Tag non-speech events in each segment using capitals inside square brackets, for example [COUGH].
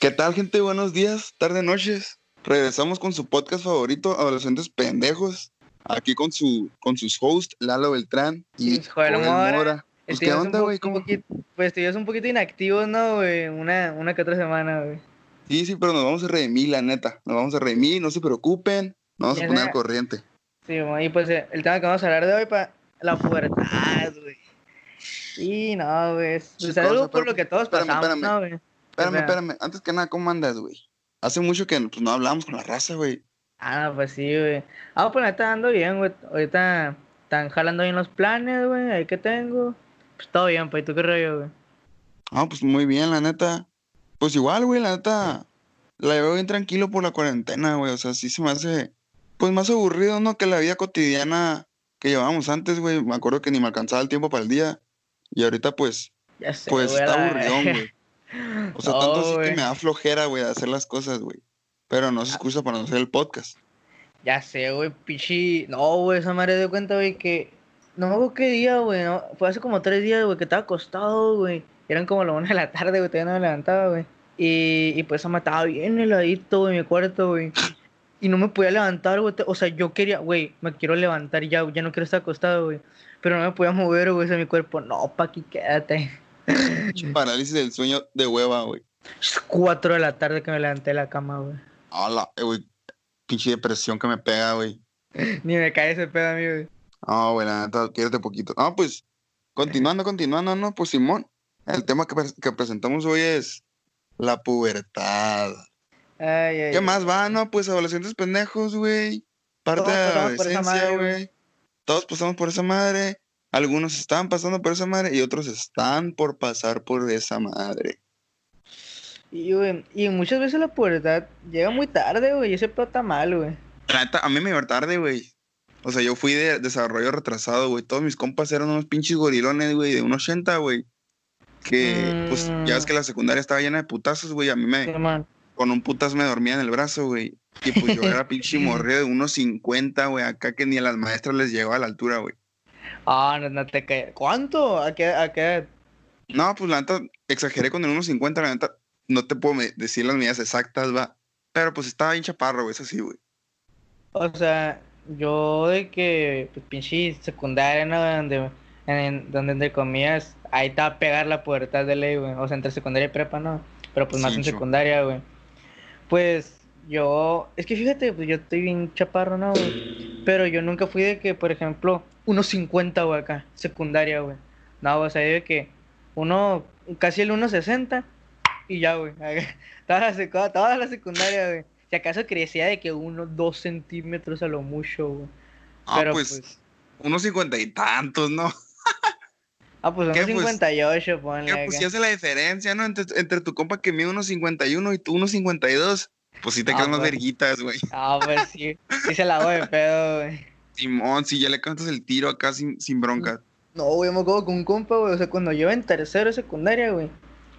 ¿Qué tal, gente? Buenos días, tarde, noches. Regresamos con su podcast favorito, Adolescentes Pendejos. Aquí con su con sus hosts, Lalo Beltrán y Joel Mora. Mora. Pues, ¿Qué Estuvimos un onda, güey? Pues estuvimos un poquito inactivos, ¿no, güey? Una, una que otra semana, güey. Sí, sí, pero nos vamos a redimir, la neta. Nos vamos a redimir, no se preocupen. Nos vamos a poner al corriente. Sí, y pues eh, el tema que vamos a hablar de hoy para la pubertad, güey. Sí, no, güey. es- algo por pero- lo que todos espérame, pasamos, espérame. ¿no, güey? Espérame, sea- espérame. Antes que nada, ¿cómo andas, güey? Hace mucho que pues, no hablamos con la raza, güey. Ah, no, pues sí, güey. Ah, pues neta ando bien, güey. Ahorita están jalando bien los planes, güey. Ahí que tengo. Pues todo bien, pues. ¿y tú qué rollo, güey? Ah, pues muy bien, la neta. Pues igual, güey, la neta. La llevo bien tranquilo por la cuarentena, güey. O sea, sí se me hace, pues más aburrido, ¿no? Que la vida cotidiana que llevábamos antes, güey. Me acuerdo que ni me alcanzaba el tiempo para el día. Y ahorita, pues, Ya sé, pues güey, está aburridón, güey. [LAUGHS] O sea, No, tanto así que me da flojera, güey, de hacer las cosas, güey. Pero no se excusa para no hacer el podcast. Ya sé, güey, pichi. No, güey, esa madre de cuenta, güey, que. No me acuerdo qué día, güey. No, fue hace como tres días, güey, que estaba acostado, güey. Eran como las una de la tarde, güey, todavía no me levantaba, güey. Y, y pues me estaba bien heladito, güey, mi cuarto, güey. Y no me podía levantar, güey. O sea, yo quería, güey, me quiero levantar ya, ya no quiero estar acostado, güey. Pero no me podía mover, güey, o sea, mi cuerpo. No, pa' aquí quédate. Parálisis del sueño de hueva, güey. Es cuatro de la tarde que me levanté de la cama, güey. Hola, eh, güey. Pinche depresión que me pega, güey. [LAUGHS] Ni me cae ese pedo a mí, güey. No, güey, la neta, quédate poquito. No, pues, continuando, continuando, no, pues Simón, el tema que, que presentamos hoy es la pubertad. Ay, ay, ¿Qué ay. más va, no? Pues adolescentes pendejos, güey. Parte Todos de la adolescencia, güey. Todos pasamos por esa madre. Algunos están pasando por esa madre y otros están por pasar por esa madre. Y, güey, y muchas veces la pubertad llega muy tarde, güey, y ese pedo está mal, güey. A mí me iba tarde, güey. O sea, yo fui de desarrollo retrasado, güey. Todos mis compas eran unos pinches gorilones, güey, de un 80, güey. Que, pues, ya ves Mm. que la secundaria estaba llena de putazos, güey. A mí me, Sí. Con un putas me dormía en el brazo, güey. Y pues yo era [LAUGHS] pinche morrido de unos 50, güey. Acá que ni a las maestras les llegaba a la altura, güey. Ah, no, no te caes. ¿Cuánto? ¿A qué, a qué? No, pues la neta, exageré con el 1.50, la neta. No te puedo decir las medidas exactas, va. Pero pues estaba bien chaparro, güey, eso sí, güey. O sea, yo de que, pues, pinche secundaria, ¿no? Donde, en, donde entre comillas, ahí está a pegar la pubertad de ley, güey. O sea, entre secundaria y prepa, ¿no? Pero pues más Sí, en secundaria, güey. Pues yo, es que fíjate, pues yo estoy bien chaparro, ¿no, güey? Pero yo nunca fui de que, por ejemplo, unos 50, güey, acá, secundaria, güey. No, o sea, de que uno, casi el 1.60 y ya, güey. [LAUGHS] Toda la, secu- toda la secundaria, güey. Si acaso crecía de que uno, dos centímetros a lo mucho, güey. Ah, Pero pues, pues, unos cincuenta y tantos, ¿no? [LAUGHS] ah, pues ¿qué, unos pues? 58, ponle Que, pues sí hace la diferencia, ¿no? Entre, entre tu compa que mide unos 51 y tú unos 52. Pues sí te Ah, quedan más pues. verguitas, güey. Ah, pues sí, sí se la hago de pedo, güey. Simón, si ya le cantas el tiro acá sin, sin bronca. No, güey, me acuerdo con un compa, güey. O sea, cuando yo en tercero de secundaria, güey.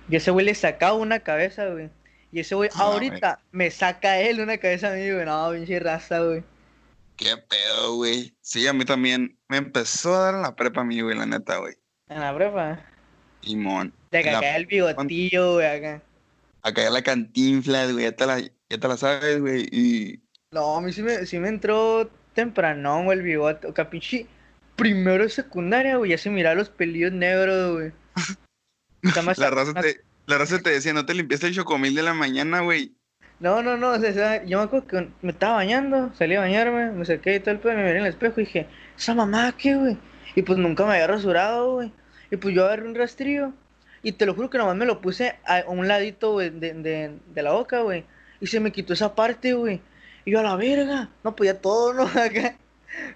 Y ese güey le sacaba una cabeza, güey. Y ese güey Ah, ahorita me saca él una cabeza a mí, güey. No, pinche raza, güey. Qué pedo, güey. Sí, a mí también. Me empezó a dar la prepa a mí, güey, la neta, güey. En la prepa. Simón. De que En la- acá el bigotillo, güey, acá. Acá la cantinflas, güey, ya te la, ya te la sabes, güey. Y No, a mí sí me, sí me entró temprano, güey, el bigote. Pinche primero de secundaria, güey. Ya se miraba los pelillos negros, güey. [LAUGHS] Más- la raza, más- te, la raza te decía, no te limpiaste el chocomil de la mañana, güey. No, no, no, o sea, yo me acuerdo que me estaba bañando, salí a bañarme, me saqué y todo el pedo, me miré en el espejo y dije, ¿esa mamá qué, güey? Y pues nunca me había rasurado, güey. Y pues yo agarré un rastrillo y te lo juro que nomás me lo puse a, un ladito, güey, de, de, de la boca, güey. Y se me quitó esa parte, güey. Y yo a la verga, no podía todo, ¿no? [LAUGHS] Acá.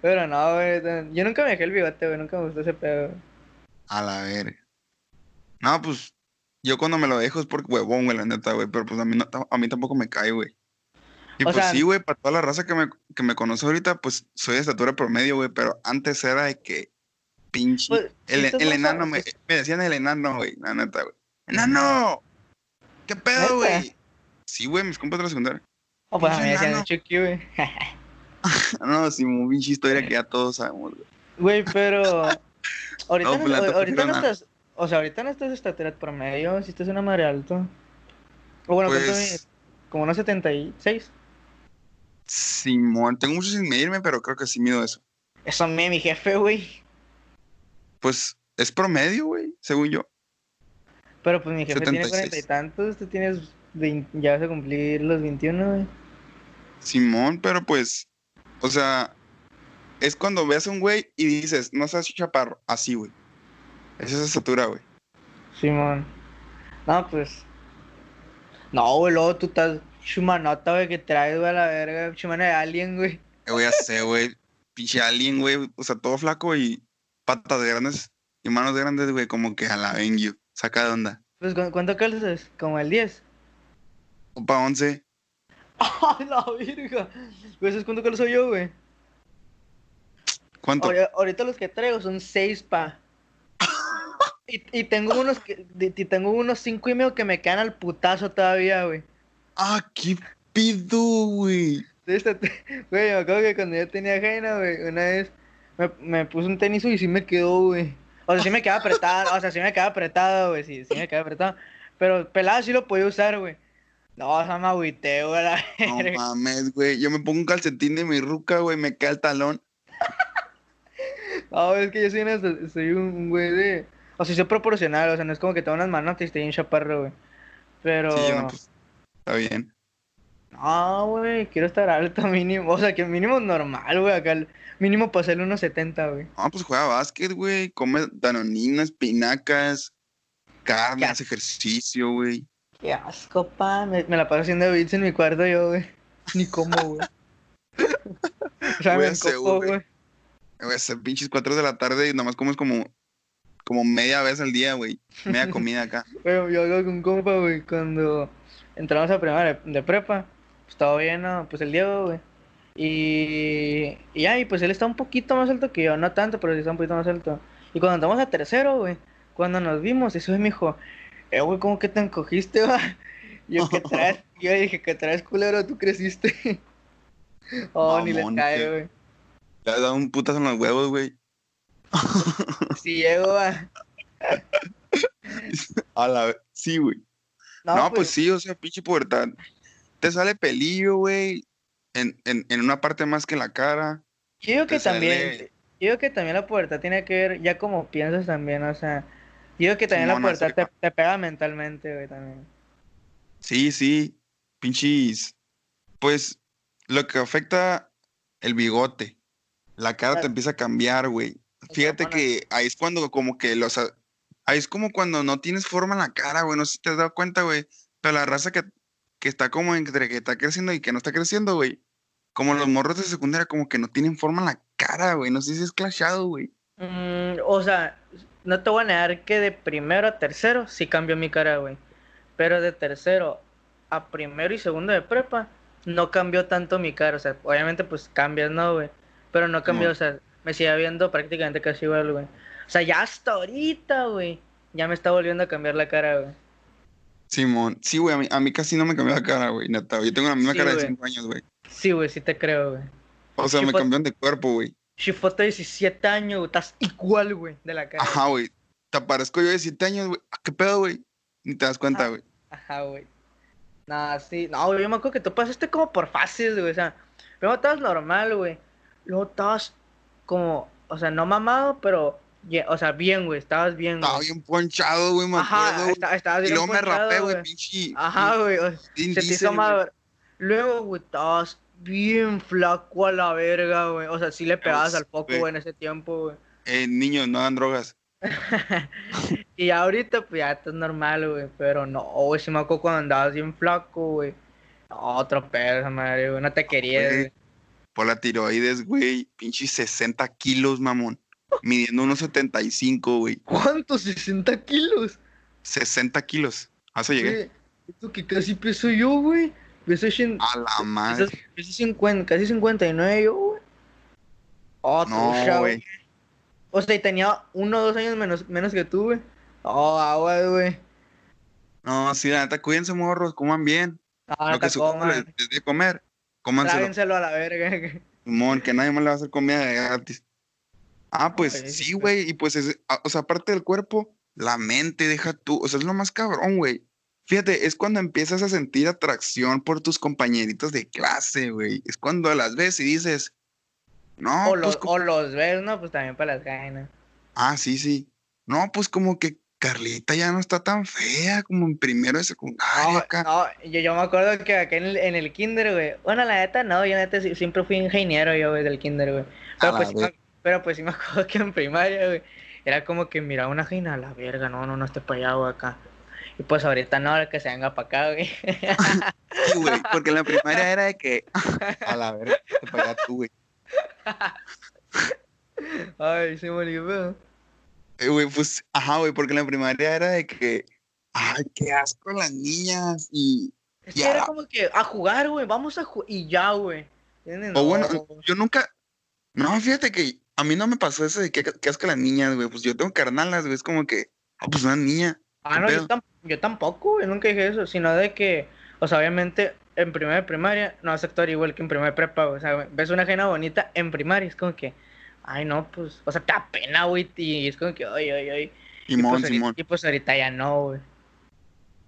Pero no, güey, yo nunca me dejé el bigote, güey, nunca me gustó ese pedo. güey. A la verga. No, pues, yo cuando me lo dejo es porque huevón, güey, la neta, güey. Pero pues a mí, no- a mí tampoco me cae, güey. Y O pues sea- sí, güey, para toda la raza que me, que me conoce ahorita, pues soy de estatura promedio, güey. Pero antes era de que pinche. Pues, el, enano, me, me decían el enano, güey, la neta, güey. ¡Enano! ¿Qué pedo, güey? Sí, güey, mis compas de la secundaria. Oh, pues a mí me decían el Chucky, güey. [LAUGHS] No, sí, muy pinche historia que ya todos sabemos, güey. Güey, pero. [LAUGHS] Ahorita No, no, pues, ahorita no estás. O sea, ahorita no estás estatura promedio, si estás una madre alto. O bueno, ¿cuánto Pues-? Como unos 76. Simón, tengo mucho sin medirme, pero creo que sí mido eso. Eso me mi jefe, güey. Pues es promedio, güey, según yo. Pero pues mi jefe tiene 76. cuarenta y tantos, tú tienes 20 ya vas a cumplir los 21, güey. Simón, pero pues, o sea, es cuando ves a un güey y dices, no seas chaparro, así, güey. Es esa estatura, güey. Simón. No, pues. No, güey, luego tú estás chumanota, güey, que traes, güey, a la verga, chumana de alien, güey. ¿Qué voy a hacer, güey? Pinche alien, güey. O sea, todo flaco y patas grandes y manos grandes, güey, como que a la you. Saca de onda. Pues, ¿cu- ¿cuánto calzas? Como el 10. Opa 11. [LAUGHS] ¡Ay, la virga! ¿sabes cuánto calzo yo, güey? ¿Cuánto? Ahori- Ahorita los que traigo son 6, pa. [LAUGHS] Y, y tengo unos que, y tengo unos 5 y medio que me quedan al putazo todavía, güey. Ah, qué pido, güey. Sí, está- [LAUGHS] Güey, me acuerdo que cuando yo tenía Jaina, güey, una vez me, me puse un tenis y sí me quedó, güey. O sea, sí me quedaba apretado, o sea, sí me quedaba apretado, güey, sí, sí me quedaba apretado. Pero pelado sí lo podía usar, güey. No, o sea, me agüité, güey, la No mames, güey. Yo me pongo un calcetín de mi ruca, güey, me cae el talón. No, es que yo soy, una- soy un güey de... O sea, soy proporcional, o sea, no es como que tengo unas manotas y estoy un chaparro, güey. Pero... Sí, no, pues, está bien. No, güey, quiero estar alto [LAUGHS] mínimo. O sea, que mínimo normal, güey, acá. el Mínimo para hacerle unos 70, güey. No, pues juega básquet, güey. Come danoninas, pinacas, carne, hace ejercicio, güey. Qué asco, pa. Me, me la paso haciendo beats en mi cuarto yo, güey. Ni como, güey. [LAUGHS] o sea, Güey, me encopo, güey. Güey, hace pinches 4 de la tarde y nomás comes como, como media vez al día, güey. Media comida acá. [LAUGHS] Güey, yo hago con un compa, güey, cuando entramos a primera de, de prepa. Pues todo bien, ¿no? Pues el Diego, güey. Y, y y pues él está un poquito más alto que yo, no tanto, pero sí está un poquito más alto. Y cuando entramos a tercero, güey, cuando nos vimos, güey me dijo, eh, güey, ¿cómo que te encogiste, va? [LAUGHS] Yo, ¿qué traes? [LAUGHS] Yo dije, ¿qué traes, culero? ¿Tú creciste? [LAUGHS] oh, ni les Mamón, cae, que- güey. Le has dado un putazo en los huevos, güey. Si llego, va. A la Sí, güey. No, pues, sí, o sea, pinche pubertad. Te sale pelillo, güey. En, en, en una parte más que la cara. Yo digo que sale- también, yo digo que también la pubertad tiene que ver ya como piensas también, o sea, yo digo que también la pubertad te, te pega mentalmente, güey, también. Sí, sí. Pinches. Pues lo que afecta el bigote. La cara te empieza a cambiar, güey. Fíjate que ahí es cuando como que los... Ahí es como cuando no tienes forma en la cara, güey. No sé si te has dado cuenta, güey. Pero la raza que, que está como entre que está creciendo y que no está creciendo, güey. Como los morros de secundaria como que no tienen forma en la cara, güey. No sé si es clashado, güey. Mm, o sea, no te voy a negar que de primero a tercero sí cambió mi cara, güey, pero de tercero a primero y segundo de prepa no cambió tanto mi cara, o sea, obviamente pues cambias, ¿no, güey? Pero no cambió, o sea, me sigue viendo prácticamente casi igual, güey. O sea, ya hasta ahorita, güey, ya me está volviendo a cambiar la cara, güey. Simón. Sí, güey. A mí, a mí casi no me cambió la cara, güey. Neta. Yo tengo la misma Sí, cara de güey. 5 años, güey. Sí, güey, sí te creo, güey. O sea, me cambiaron de cuerpo, güey. Chifote 17 años, güey, estás igual, güey, de la cara. Ajá, güey. Te aparezco yo de 7 años, güey. ¿A ¿Qué pedo, güey? Ni te das cuenta, Ah. güey. Ajá, güey. Nah, sí. No, güey, yo me acuerdo que tú pasaste como por fases, güey. O sea, primero estabas normal, güey. Luego estabas como, o sea, no mamado, pero, ye- o sea, bien, güey. Estabas bien, Estaba güey. bien ponchado, güey, me Ajá, acuerdo. esta- estabas Y bien luego me rapé, güey, pinche. Ajá, güey. o sea, se te hizo. Luego, güey, estabas bien flaco a la verga, güey. O sea, sí le pegabas al foco, güey. en ese tiempo, güey. Eh, niños, no dan drogas. [LAUGHS] y ahorita, pues ya estás normal, güey. Pero no, güey, se me acuerdo cuando andabas bien flaco, güey. Otro pedo, madre, güey. No te querías, güey. Por la tiroides, güey. Pinche 60 kilos, mamón. Midiendo unos 75, güey. ¿Cuánto? ¿60 kilos? 60 kilos. A eso llegué. Esto que casi peso yo, güey. Peso, cien- A la madre. peso- peso 50, casi 59 yo, güey. Oh, No, güey. O sea, y tenía uno o dos años menos, menos que tú, güey. Oh, agua, güey. No, sí, la neta, cuídense, morros. Coman bien. No, Lo que coman. les, les dé comer. Cómanselo. Tráguenselo a la verga. Simón, que nadie más le va a hacer comida de gratis. Ah, pues sí, güey. Y pues, es, a- o sea, aparte del cuerpo, la mente, deja tú. O sea, es lo más cabrón, güey. Fíjate, es cuando empiezas a sentir atracción por tus compañeritos de clase, güey. Es cuando las ves y dices, no, O pues, los, o los ves, ¿no? Pues también para las gainas. ah, sí, sí. No, pues como que Carlita ya no está tan fea como en primero de secundaria No, acá. no, yo, yo me acuerdo que acá en el, en el kinder, güey. Bueno, la neta, no, yo neta siempre fui ingeniero yo, güey, del kinder, güey. Pero, A pues, sí pero pues sí me [LAUGHS] acuerdo que en primaria, güey, era como que miraba una jaina a la verga, no, no, no esté para allá, güey, acá. Y pues ahorita no, ahora que se venga para acá, güey. Sí, güey, porque en la primaria era de que, [LAUGHS] a la verga, te pagas tú, güey. Ay, se me olvidó. Eh, güey, pues, ajá, güey, porque en la primaria era de que, ay, qué asco las niñas. Y, Es que Ya. era como que a jugar, güey, vamos a jugar. Y ya, güey. O bueno, No. yo nunca, no, fíjate que a mí no me pasó eso de que, que asco las niñas, güey. Pues yo tengo carnalas, güey, es como que, ah, pues una niña. Ah, ¿qué no, yo, tam- yo tampoco, güey, nunca dije eso, sino de que, o sea, obviamente en primaria de primaria no vas a actuar igual que en primaria de prepa, güey, o sea, ves una ajena bonita en primaria, es como que, ay, no, pues, o sea, te da pena, güey, y es como que, ay, ay, ay. Y Simón, pues, ahorita, y pues ahorita ya no, güey.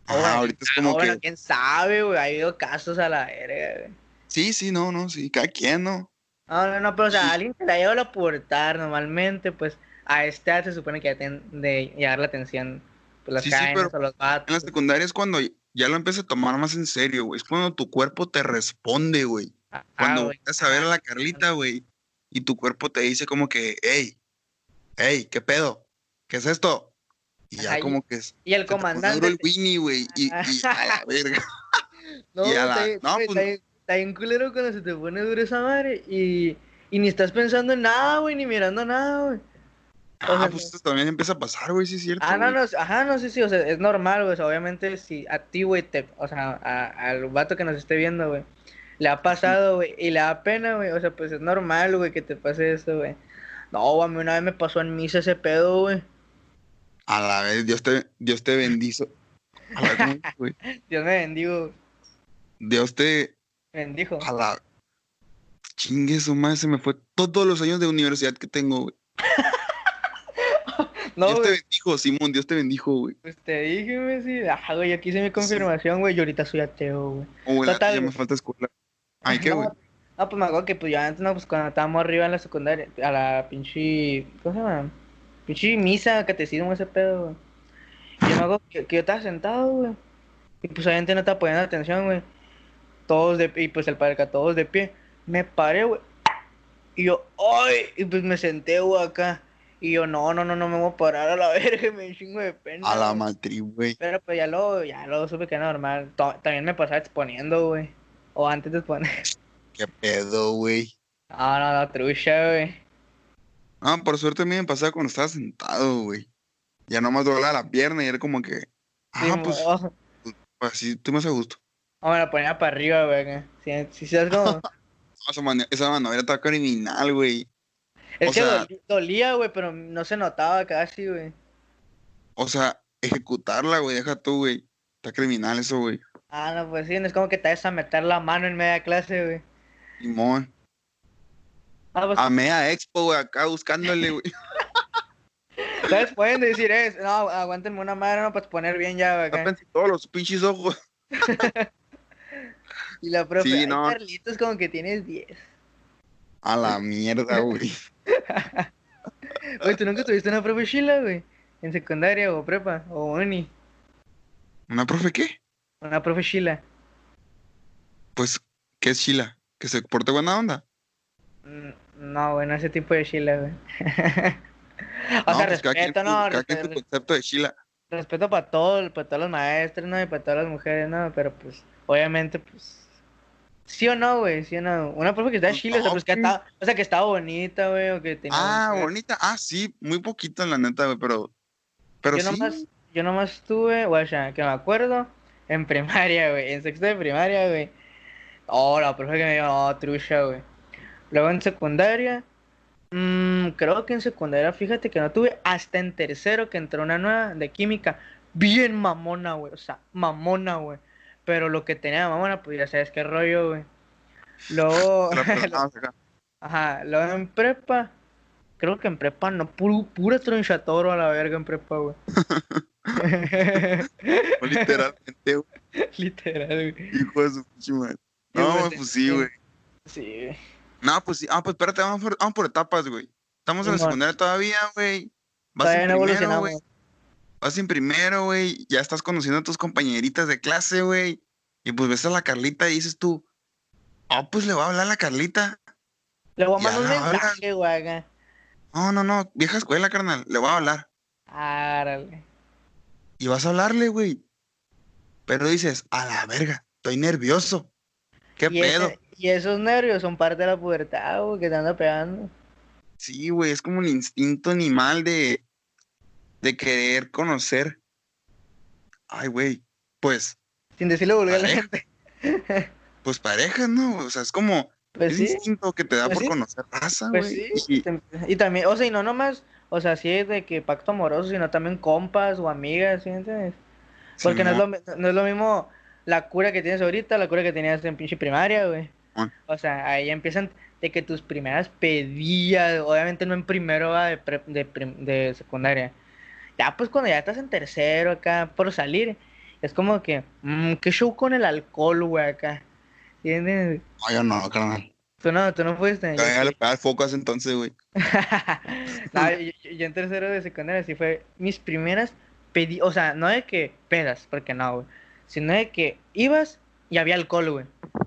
Bueno, ahorita es ah, como bueno, que, quién sabe, güey, ha habido casos a la verga, güey. sí, sí, no, no, sí, cada quien, ¿no? No, no, no, pero o sea, alguien que la lleva a pubertad normalmente, pues, a esta edad se supone que ya tienen de llevar la atención, pues, las Sí, sí, cadenas pero o los En la vatos. secundaria es cuando ya lo empiezas a tomar más en serio, güey. Es cuando tu cuerpo te responde, güey. Ah, Cuando güey, vas a ver a la Carlita, güey, y tu cuerpo te dice como que, hey, hey, ¿qué pedo? ¿Qué es esto? Y ya Ajá, como que es, Y el se te comandante. el Winnie, güey, y, y a la [LAUGHS] verga. No, [LAUGHS] y a la- no, pues- está bien- culero cuando se te pone duro esa madre y, y ni estás pensando en nada, güey, ni mirando nada, güey. O Ah, sea, pues esto también empieza a pasar, güey, sí es cierto. Ah, no, no, ajá, no sé si, o sea, es normal, güey, o sea, obviamente si a ti, güey, te, o sea, al vato que nos esté viendo, güey, le ha pasado, güey, y le da pena, güey, o sea, pues es normal, güey, que te pase esto, güey. No, güey, a mí una vez me pasó en misa ese pedo, güey. A la vez, Dios te, Dios te bendizo. A la vez. [LAUGHS] Dios me bendigo, Dios te, bendijo. a la... Chingue su madre, se me fue todos los años de universidad que tengo, güey. [LAUGHS] No, Dios te bendijo, Simón, Dios te bendijo, güey. pues te dije, güey, sí, ajá, güey, aquí hice mi confirmación, güey, y ahorita soy ateo, güey. Oh, güey, Total, ya me falta escuela. Ay, ¿qué, No, güey? No, pues me acuerdo que pues yo antes, no, pues cuando estábamos arriba en la secundaria, a la pinche, ¿cómo se llama? Pinche misa, catecismo, ese pedo, güey. Y yo me acuerdo que, que yo estaba sentado, güey. Y pues obviamente no estaba poniendo atención, güey. Todos de y pues el padre acá, todos de pie. Me paré, güey. Y yo, ¡ay! Y pues me senté, güey, acá. Y yo, no, no, no, no me voy a parar a la [LAUGHS] verga, me chingo de pena. A la matriz, güey. Pero pues ya lo, ya lo supe que era normal. To- También me pasaba exponiendo, güey. O antes de exponer. [LAUGHS] ¿Qué pedo, güey? No, no, no, trucha, güey. Ah, por suerte a mí me pasaba cuando estaba sentado, güey. Ya nomás doblaba la pierna y era como que. Sí, Ah, pues mo- así estoy más a gusto. Me la ponía para arriba, güey. Si, si sabes cómo. Esa, mane- esa manera está criminal, güey. Es O que sea- dolía, güey, pero no se notaba casi, güey. O sea, ejecutarla, güey, deja tú, güey. Está criminal eso, güey. Ah, no, pues sí, no es como que te vas a meter la mano en media clase, güey. Simón. Ah, pues, A media expo, güey, acá buscándole, güey. [LAUGHS] ¿sabes? Pueden decir eso. No, aguántenme una madre, no, para poner bien ya, güey. acá. Todos los pinches ojos. [LAUGHS] Y la profe, Sí, "Ay, no. Carlitos, como que tienes 10. A la mierda, [LAUGHS] güey. Oye, ¿tú nunca tuviste una profe chila, güey? En secundaria o prepa o uni. ¿Una profe qué? Una profe chila. Pues, ¿qué es Chila? ¿Que se porte buena onda? Mm, No, güey, no ese tipo de chila, güey. [LAUGHS] o No, sea, pues cada quien respeto, no, cada quien su respeto, concepto de Chila. respeto para todo, para todos los maestros, ¿no? Y para todas las mujeres, ¿no? Pero pues, obviamente, pues. Sí o no, güey, sí o no. Una profe que está Pues chila, o sea, pues que estaba, o sea, que estaba bonita, güey, o que tenía. Ah, bonita. Ah, sí, muy poquito, la neta, güey, pero. Pero yo sí. nomás, yo nomás estuve, güey, que me acuerdo, en primaria, güey, en sexto de primaria, güey. Oh, la profe que me dijo, no, trucha, güey. Luego en secundaria, mm, creo que en secundaria, fíjate que no tuve, hasta en tercero que entró una nueva de química, bien mamona, güey, o sea, mamona, güey. Pero lo que tenía mamona, pues ya sabes qué rollo, güey. Luego, [LAUGHS] [LAUGHS] ajá, luego en prepa, creo que en prepa no, puro, pura tronchatoro a la verga en prepa, güey. [LAUGHS] Literalmente, güey. Literal, güey. Hijo de su pinche madre. No, pues sí, güey. Sí, güey. No, pues sí. Ah, pues espérate, vamos por, vamos por etapas, güey. Estamos en la secundaria todavía, güey. Vas Todavía en no primero, evolucionamos. güey. Vas en primero, güey. Ya estás conociendo a tus compañeritas de clase, güey. Y pues ves a la Carlita y dices tú, ah, pues le voy a hablar a la Carlita. Le voy a mandar un mensaje, güey. No, no, no, vieja escuela, carnal. Le voy a hablar. Árale. Y vas a hablarle, güey. Pero dices, a la verga, estoy nervioso. ¿Qué Y, pedo? ese- y esos nervios son parte de la pubertad, güey, que te anda pegando. Sí, güey, es como el instinto animal de, de querer conocer. Ay, güey, pues, Sin decirle vulgar a la gente. [LAUGHS] pues pareja, ¿no? O sea, es como Pues el sí. instinto que te da Pues por sí. conocer raza, Pues güey. sí. Y- también, o sea, y no nomás, o sea, sí es de que pacto amoroso, sino también compas o amigas, ¿sí entiendes? Porque no es, lo, no es lo mismo la cura que tienes ahorita, la cura que tenías en pinche primaria, güey. O sea, ahí empiezan de que tus primeras pedillas, obviamente no en primero va de, pre- de, prim- de secundaria. Ya pues cuando ya estás en tercero acá por salir, es como que, mmm, qué show con el alcohol, güey, acá. ¿Entiendes? No, yo no, carnal. Tú no, tú no fuiste. Yo ya le pegaba el foco ese entonces, güey. [LAUGHS] No, yo, yo- en tercero de secundaria sí fue mis primeras pedi, o sea, no de que pedas, porque no, güey, sino de que ibas y había alcohol, güey.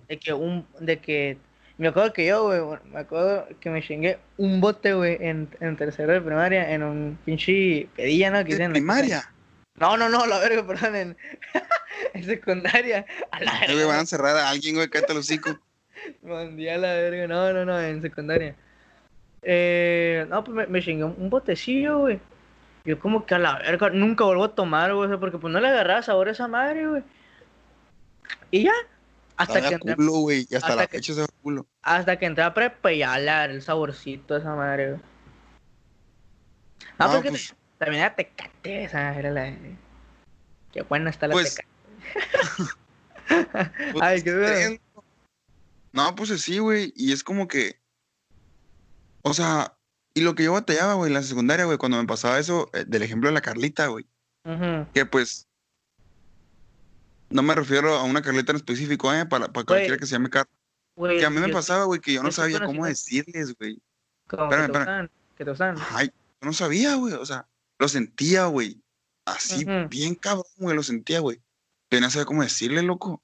De que un, de que, me acuerdo que yo, güey, me acuerdo que me chingué un bote, güey, en, en tercero de primaria, en un pinche pedilla, ¿no? Que ¿De dicen en casa. primaria? No, no, no, la verga, [LAUGHS] perdón, en, [LAUGHS] en secundaria. A la güey, van verga. a encerrar a alguien, güey, cállate los hocico. Mandé [LAUGHS] a la verga, no, no, no, en secundaria. Eh, no, pues me, me chingué un, botecillo, güey. Yo como que a la verga, nunca vuelvo a tomar, güey, porque pues no le agarraba sabor a esa madre, güey. Y ya, hasta que, entré, culo, güey, y hasta, hasta la que- fecha se culo. hasta que entré a prepa ya el saborcito a esa madre, güey. No, No, porque pues- te- también era tecate, esa era la... Qué buena está la Pues, tecate. [LAUGHS] Pues, Ay, qué creen- No, pues sí, güey. Y es como que. O sea, y lo que yo batallaba, güey, en la secundaria, güey, cuando me pasaba eso, eh, del ejemplo de la Carlita, güey. Que pues. No me refiero a una Carlita en específico, ¿eh? Para, para cualquiera que se llame Carla. Que a mí me yo- pasaba, güey, que yo no sabía cómo decirles, güey. espérame, espérame. que te gustan. Ay, yo no sabía, güey. O sea, lo sentía, güey. Así, bien cabrón, güey, lo sentía, güey. Yo no sabía cómo decirle, loco.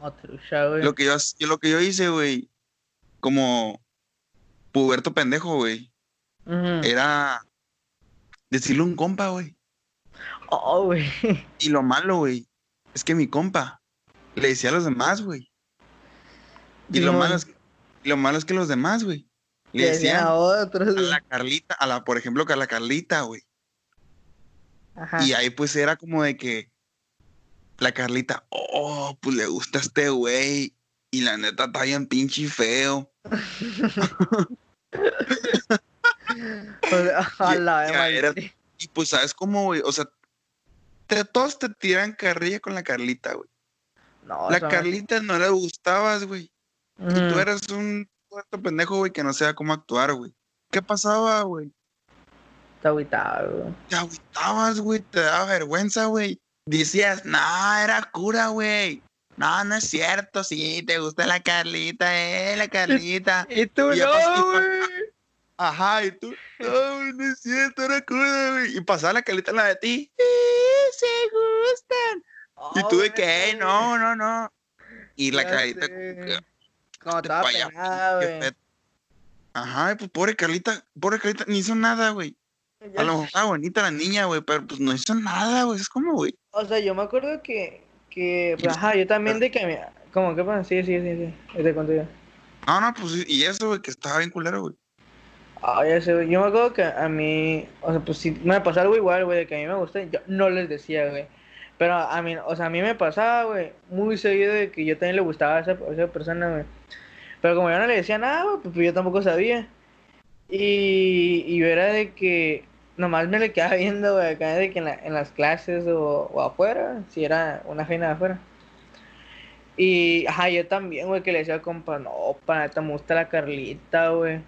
No, trucha, güey. Lo que yo, lo que yo hice, güey, como puberto pendejo, güey, era decirle un compa, güey. Oh, güey. Y lo malo, güey, es que mi compa le decía a los demás, güey. Y lo malo es, y lo malo es que los demás, güey, le decían a a otros, güey. la Carlita, a la, por ejemplo, que a la Carlita, güey. Ajá. Y ahí pues era como de que la Carlita, oh, pues le gusta a este güey. Y la neta está bien pinche feo. [LAUGHS] [LAUGHS] O sea, a la ya madre. era- Y pues, ¿sabes cómo, güey? O sea, te- todos te tiran carrilla con la Carlita, güey. No, La Carlita no le gustabas, güey. madre. Y tú eras un puerto pendejo, güey, que no sabía cómo actuar, güey. ¿Qué pasaba, güey? Está agüitado, güey. Te agüitabas, güey, te daba vergüenza, güey. Decías, no, era cura, güey. No, no es cierto, sí, te gusta la Carlita, eh, la [LAUGHS] Carlita. Y tú Y no, güey. Ajá, y tú, [LAUGHS] no, güey, no es cierto, era cura, güey. Y pasaba la Carlita en la de ti, sí, se gustan. Y tú de que, "Ey, no, no, no. Y la sé. como que, Como "Te estaba penada, qué güey. pedo". Ajá, pues pobre Carlita, pobre Carlita, ni hizo nada, güey. A lo mejor estaba bonita la niña, güey, pero pues no hizo nada, güey. Es como, güey. O sea, yo me acuerdo que, que, pues, ajá, yo también de que, me- como que pasa, sí, sí, sí, sí, te conté yo. No, no, pues y eso, güey, que estaba bien culero, güey. Güey. Yo me acuerdo que a mí, o sea, pues si me pasaba algo igual, güey, de que a mí me gusta, yo no les decía, güey. Pero a mí, o sea, a mí me pasaba, güey, muy seguido de que yo también le gustaba a esa, esa persona, güey. Pero como yo no le decía nada, güey, pues yo tampoco sabía. Y, y yo era de que nomás me le quedaba viendo, güey, acá de que en, la- en las clases o, o afuera, si era una feina de afuera. Y, ajá, yo también, güey, que le decía al compa, no, para me gusta la Carlita, güey.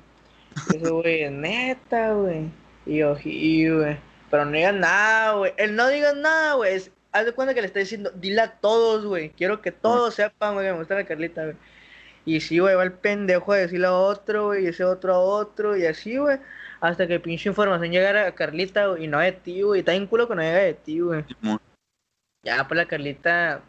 Ese güey es neta, güey. Y yo, y, güey. Pero no digas nada, güey. El no digas nada, güey. es- Haz de cuenta que le está diciendo, dile a todos, güey. Quiero que todos sepan, güey, que me gusta la Carlita, güey. Y sí, güey, va el pendejo a decirle a otro, güey, y ese otro a otro, y así, güey. Hasta que pinche información llegara a Carlita, güey, y no de ti, güey. Está bien culo que no llega de ti, güey. Ya, pues la Carlita,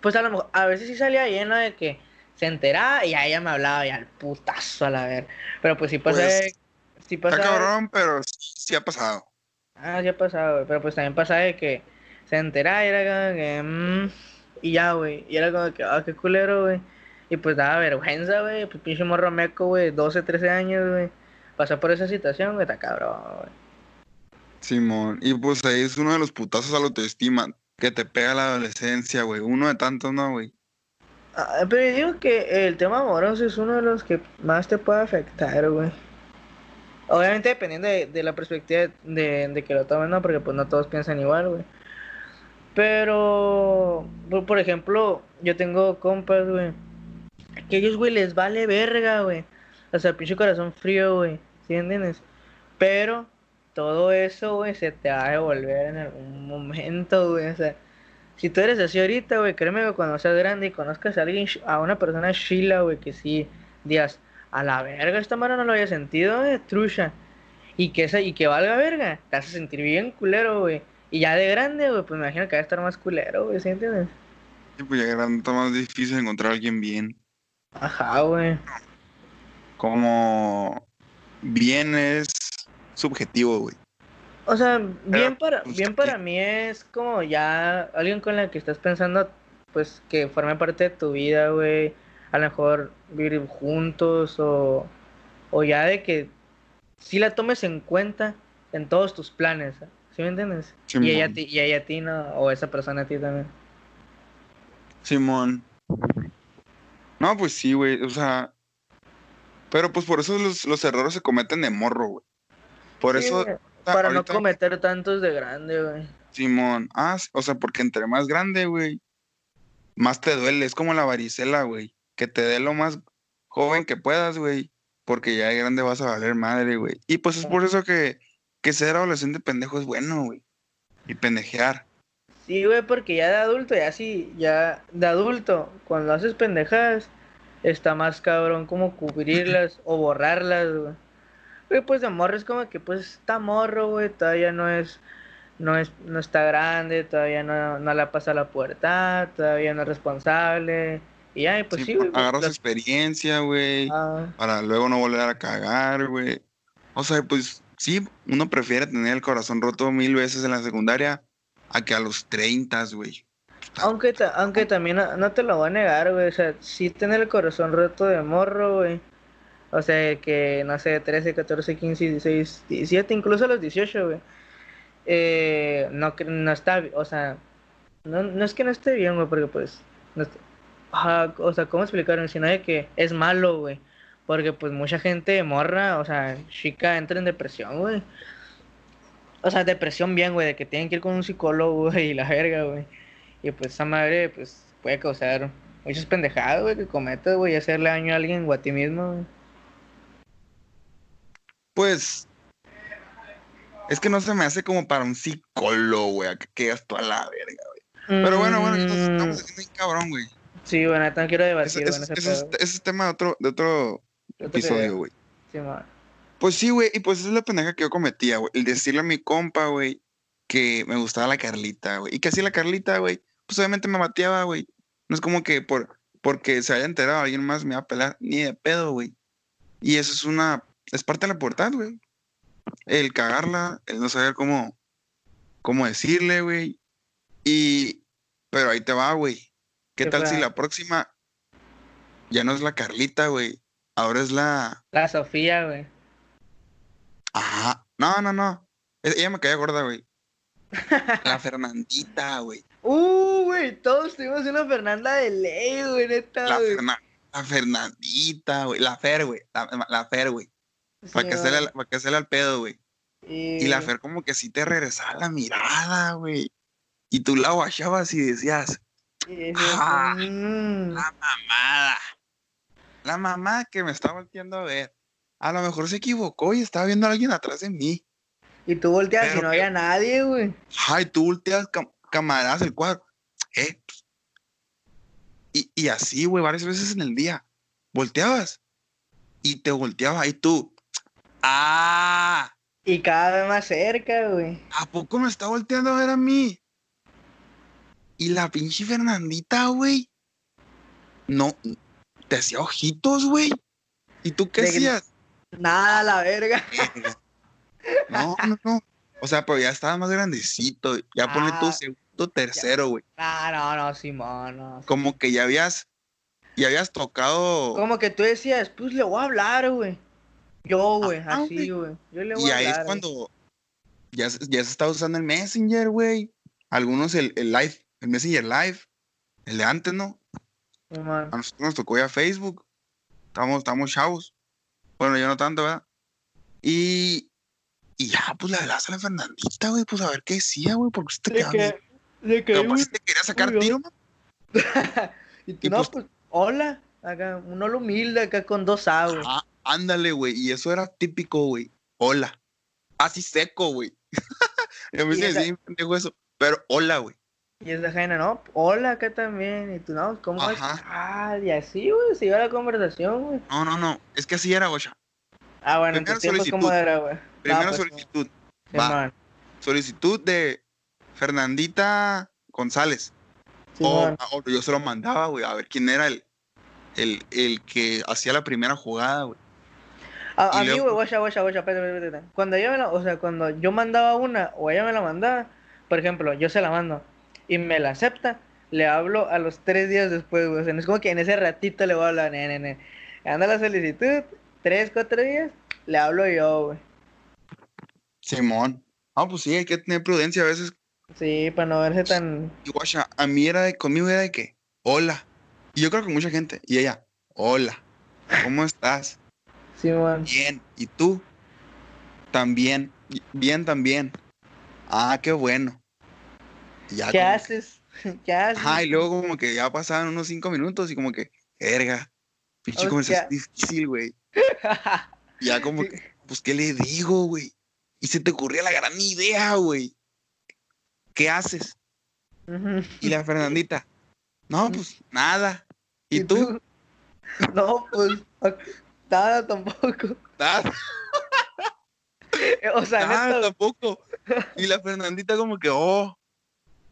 pues a lo mejor, a veces sí salía lleno de que se enteraba y a ella me hablaba y al putazo a la ver. Pero pues sí pasa, Pues, Está pasa, de- cabrón, pero sí, sí ha pasado. ah, sí ha pasado, güey, pero pues también pasa de que se enteraba y era como que, mm, y ya, güey, y era como que, ah, qué culero, güey. Y pues daba vergüenza, güey, pues pinche morro meco, güey, 12, 13 años, güey. Pasar por esa situación, güey, está cabrón, güey. Simón. Y pues ahí es uno de los putazos a la autoestima que te pega la adolescencia, güey. Uno de tantos, ¿no, güey? Ah, pero digo que el tema amoroso es uno de los que más te puede afectar, güey. Obviamente dependiendo de, de la perspectiva de, de que lo tomen, ¿no? Porque pues no todos piensan igual, güey. Pero, por, por ejemplo, yo tengo compas, güey. Que ellos, güey, les vale verga, güey. O sea, pinche corazón frío, güey. ¿Sí entiendes? Pero todo eso, güey, se te va a devolver en algún momento, güey. O sea, si tú eres así ahorita, güey, créeme que cuando seas grande y conozcas a alguien, a una persona chila, güey, que sí, digas, a la verga, esta mano no lo había sentido, eh, trucha. Y que, esa, y que valga verga, te hace sentir bien culero, güey. Y ya de grande, güey, pues me imagino que va a estar más culero, güey, ¿sí entiendes? Sí, pues ya grande está más difícil encontrar a alguien bien. Ajá, güey. Como bien es subjetivo, güey. O sea, bien para, pues, bien ¿qué? para mí es como ya alguien con la que estás pensando, pues que forme parte de tu vida, güey. A lo mejor vivir juntos o, o ya de que sí la tomes en cuenta en todos tus planes, ¿sí me entiendes? Y ella, y ella a ti, ¿no? O esa persona a ti también. Simón. No, pues sí, güey. O sea. Pero pues por eso los, los errores se cometen de morro, güey. Por Sí, eso. güey, para no cometer tantos de grande, güey. Simón. Ah, o sea, porque entre más grande, güey, más te duele. Es como la varicela, güey. Que te dé lo más joven que puedas, güey. Porque ya de grande vas a valer madre, güey. Y pues es por eso que, que ser adolescente pendejo es bueno, güey. Y pendejear. Sí, güey, porque ya de adulto, ya sí, ya de adulto, cuando haces pendejadas, está más cabrón como cubrirlas o borrarlas, güey. Güey, pues de morro es como que pues está morro, güey, todavía no es, no es, no está grande, todavía no, no la pasa la puerta, todavía no es responsable. Y ya, pues sí, güey. pues, agarras experiencia, güey. ah, para luego no volver a cagar, güey. O sea, pues sí, uno prefiere tener el corazón roto mil veces en la secundaria a que a los 30, güey. Aunque, ta- aunque también no, no te lo voy a negar, güey. O sea, sí tener el corazón roto de morro, güey. O sea, que no sé, 13, 14, 15, 16, 17, incluso los 18, güey. Eh, no, no está, o sea, no, no es que no esté bien, güey, porque pues, o sea, ¿cómo explicaron? Sino de que es malo, güey. Porque pues mucha gente morra, o sea, chica entra en depresión, güey. O sea, depresión bien, güey, de que tienen que ir con un psicólogo, güey, y la verga, güey. Y pues esa madre, pues, puede causar muchas pendejadas, güey, que cometas, güey, y hacerle daño a alguien o a ti mismo, güey. Pues es que no se me hace como para un psicólogo, güey, a que quedas toda la verga, güey. Pero bueno, bueno, Mm, estamos haciendo bien cabrón, güey. Sí, bueno, no quiero debatir, ese- bueno, ese es, es tema de otro, de otro episodio, güey. Sí. Pues sí, güey, y pues esa es la pendeja que yo cometía, güey. El decirle a mi compa, güey, que me gustaba la Carlita, güey. Y que así la Carlita, güey, pues obviamente me bateaba, güey. No es como que por porque se haya enterado alguien más me va a pelar, ni de pedo, güey. Y eso es una, es parte de la pubertad, güey. El cagarla, el no saber cómo, cómo decirle, güey. Y, pero ahí te va, güey. ¿Qué ¿Qué tal si la próxima ya no es la Carlita, güey? Ahora es la... La Sofía, güey. Ajá. No, no, no. Ella me caía gorda, güey. [LAUGHS] La Fernandita, güey. Uh, güey, todos tuvimos una Fernanda de ley, güey, neta, La. Ferna- la Fernandita, güey. La Fer, güey. La, la Fer, güey. Para Sí, que, al- pa' que hacerle al pedo, güey. Y, Y la Fer como que sí te regresaba la mirada, güey. Y tú la guachabas y decías, Ah, "Mm". la mamada. La mamá que me está volteando a ver. a lo mejor se equivocó y estaba viendo a alguien atrás de mí. Y tú volteas y no que- había nadie, güey. Ay, tú volteas, cam- camaradas, el cuadro. Eh. pues. Y, y así, güey, varias veces en el día. Volteabas. Y te volteaba y tú. Ah, Y cada vez más cerca, güey. ¿a poco me está volteando a ver a mí? Y la pinche Fernandita, güey. No, te hacía ojitos, güey. ¿Y tú qué De que- hacías? Nada, la verga. [LAUGHS] No, no, no. O sea, pero ya estaba más grandecito. Ya pone tu Ah. segundo, tercero, güey. Ah, no, no, Simón, no. Como que ya habías, ya habías tocado. Como que tú decías, pues le voy a hablar, güey. Yo, güey, así, güey. Yo le voy Y a ahí hablar. es güey. cuando ya, se- ya se está usando el Messenger, güey. Algunos el, el Live, el Messenger Live, el de antes, ¿no? Simón. A nosotros nos tocó ya Facebook. Estamos, estamos chavos. Bueno, yo no tanto, ¿verdad? Y, y ya, pues le hablas a la Fernandita, güey, pues a ver qué decía, güey, porque usted te De quedaba que, bien. de que, Capaz güey, si te quería sacar uy, tiro, ¿no? [LAUGHS] y tú, y no, pues- pues, hola, acá, un hola humilde acá con dos A, güey. Ah, ándale, güey. Y eso era típico, güey. Hola. Así seco, güey. [LAUGHS] a mí se me pendejo eso. Pero hola, güey. Y esa jaina, no, hola acá también. Y tú, no, ¿cómo es? Ajá. Ah, y así, güey, se iba la conversación, güey. No, no, no. Es que así era, güey. Ah, bueno, en Primero tiempos, ¿cómo solicitud. era, güey? Primero pues, solicitud. va. Simón, Solicitud de Fernandita González. O, Simón. o yo se lo mandaba, güey. A ver quién era el, el, el que hacía la primera jugada, güey. A, a mí, güey, guacha, guacha, guacha, espérate, espérate, espérate. Cuando ella me la, o sea, cuando yo mandaba una o ella me la mandaba, por ejemplo, yo se la mando y me la acepta, le hablo a los tres días después, güey. O sea, no es como que en ese ratito le voy a hablar, ne, ne, ne. Anda la solicitud, tres, cuatro días, le hablo yo, güey. Simón. Ah, pues sí, hay que tener prudencia a veces. Sí, para no verse tan. Y guacha, a mí era de, conmigo era de que, hola. Y yo creo que mucha gente. Y ella, hola. ¿Cómo estás? Simón. Bien. ¿Y tú? También. Bien también. Ah, qué bueno. Ya ¿Qué como que- haces? [LAUGHS] ¿Qué haces? Ajá, y luego como que ya pasaban unos cinco minutos y como que, verga, pinche conversación difícil, güey. [LAUGHS] Ya como Sí. que, pues, ¿qué le digo, güey? Y se te ocurría la gran idea, güey. ¿Qué haces? Y la Fernandita, no, pues, nada. ¿Y, tú? [LAUGHS] No, pues, nada tampoco. Nada, [LAUGHS] O sea, nada neta, tampoco. Y la Fernandita como que, oh.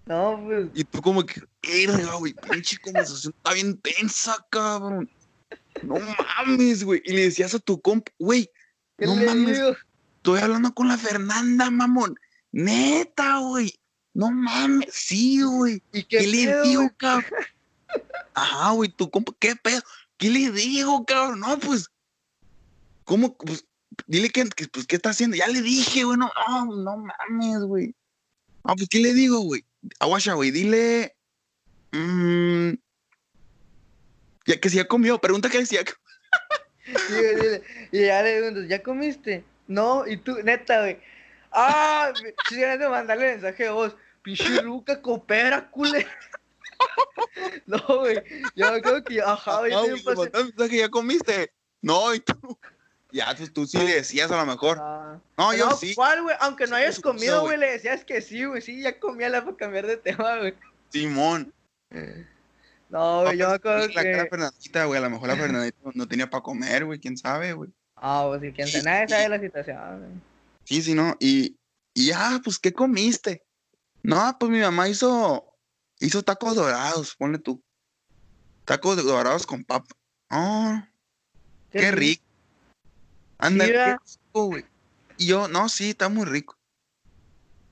no, pues, Y tú como que, verga, güey, pinche conversación está bien tensa, cabrón. No mames, güey. Y le decías a tu comp, güey, ¿qué No mames. digo? Estoy hablando con la Fernanda, mamón. Neta, güey. No mames, sí, güey. ¿Y ¿Qué, qué, le digo, cabrón? Ajá, güey, tu compa, ¿qué pedo? ¿Qué le digo, cabrón? No, pues, ¿cómo? Pues, dile que, que, pues, ¿qué está haciendo? Ya le dije, güey, no, no, no mames, güey. Ah, pues, ¿qué le digo, güey? Aguasha, güey, dile. mm, ya que si ya comió, pregunta que si ya dile. Y ya le pregunto, ¿ya comiste? No, y tú, neta, güey. Ah, me- sí, ganas de mandarle mensaje de voz. Pinche Luca, coopera, cule. [LAUGHS] No, güey. Yo creo que, ajá, güey, Ah, pasé- mandaste mensaje, ya comiste. No, y tú. Ya, pues tú sí le decías a lo mejor. Ah. No, yo No, sí. ¿cuál, güey? Aunque no hayas comido, güey. le decías que sí, güey. Sí, ya comía la para cambiar de tema, güey. Simón. No, güey, yo me acuerdo pues, la cara de que... Fernandita, güey. A lo mejor la Fernandita no- no tenía para comer, güey. ¿Quién sabe, güey? Ah, pues sí, quién sabe, nadie sabe la situación, güey. Sí, sí, no. Y, y ya, pues, ¿qué comiste? No, pues mi mamá hizo, hizo tacos dorados, ponle tú. Tacos dorados con papa. Oh, qué rico. Anda, qué rico, güey. Y yo, no, sí, está muy rico.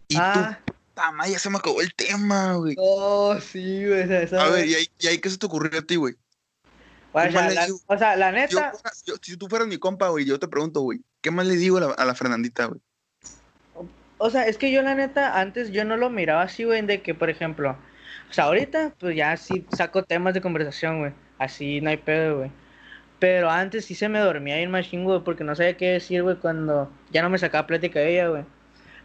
Y Ah, tú, tama, ya se me acabó el tema, güey. no, sí, güey, esa, esa, A ver. ¿y ahí, y ahí qué se te ocurrió a ti, güey? O sea, la neta, yo- si tú fueras mi compa, güey, yo te pregunto, güey, ¿qué más le digo a la, a la Fernandita, güey? o sea, es que yo la neta, antes yo no lo miraba así, güey, de que, por ejemplo, o sea, ahorita, pues ya sí saco temas de conversación, güey, así no hay pedo, güey. Pero antes sí se me dormía bien machín, güey, porque no sabía qué decir, güey, cuando ya no me sacaba plática de ella, güey.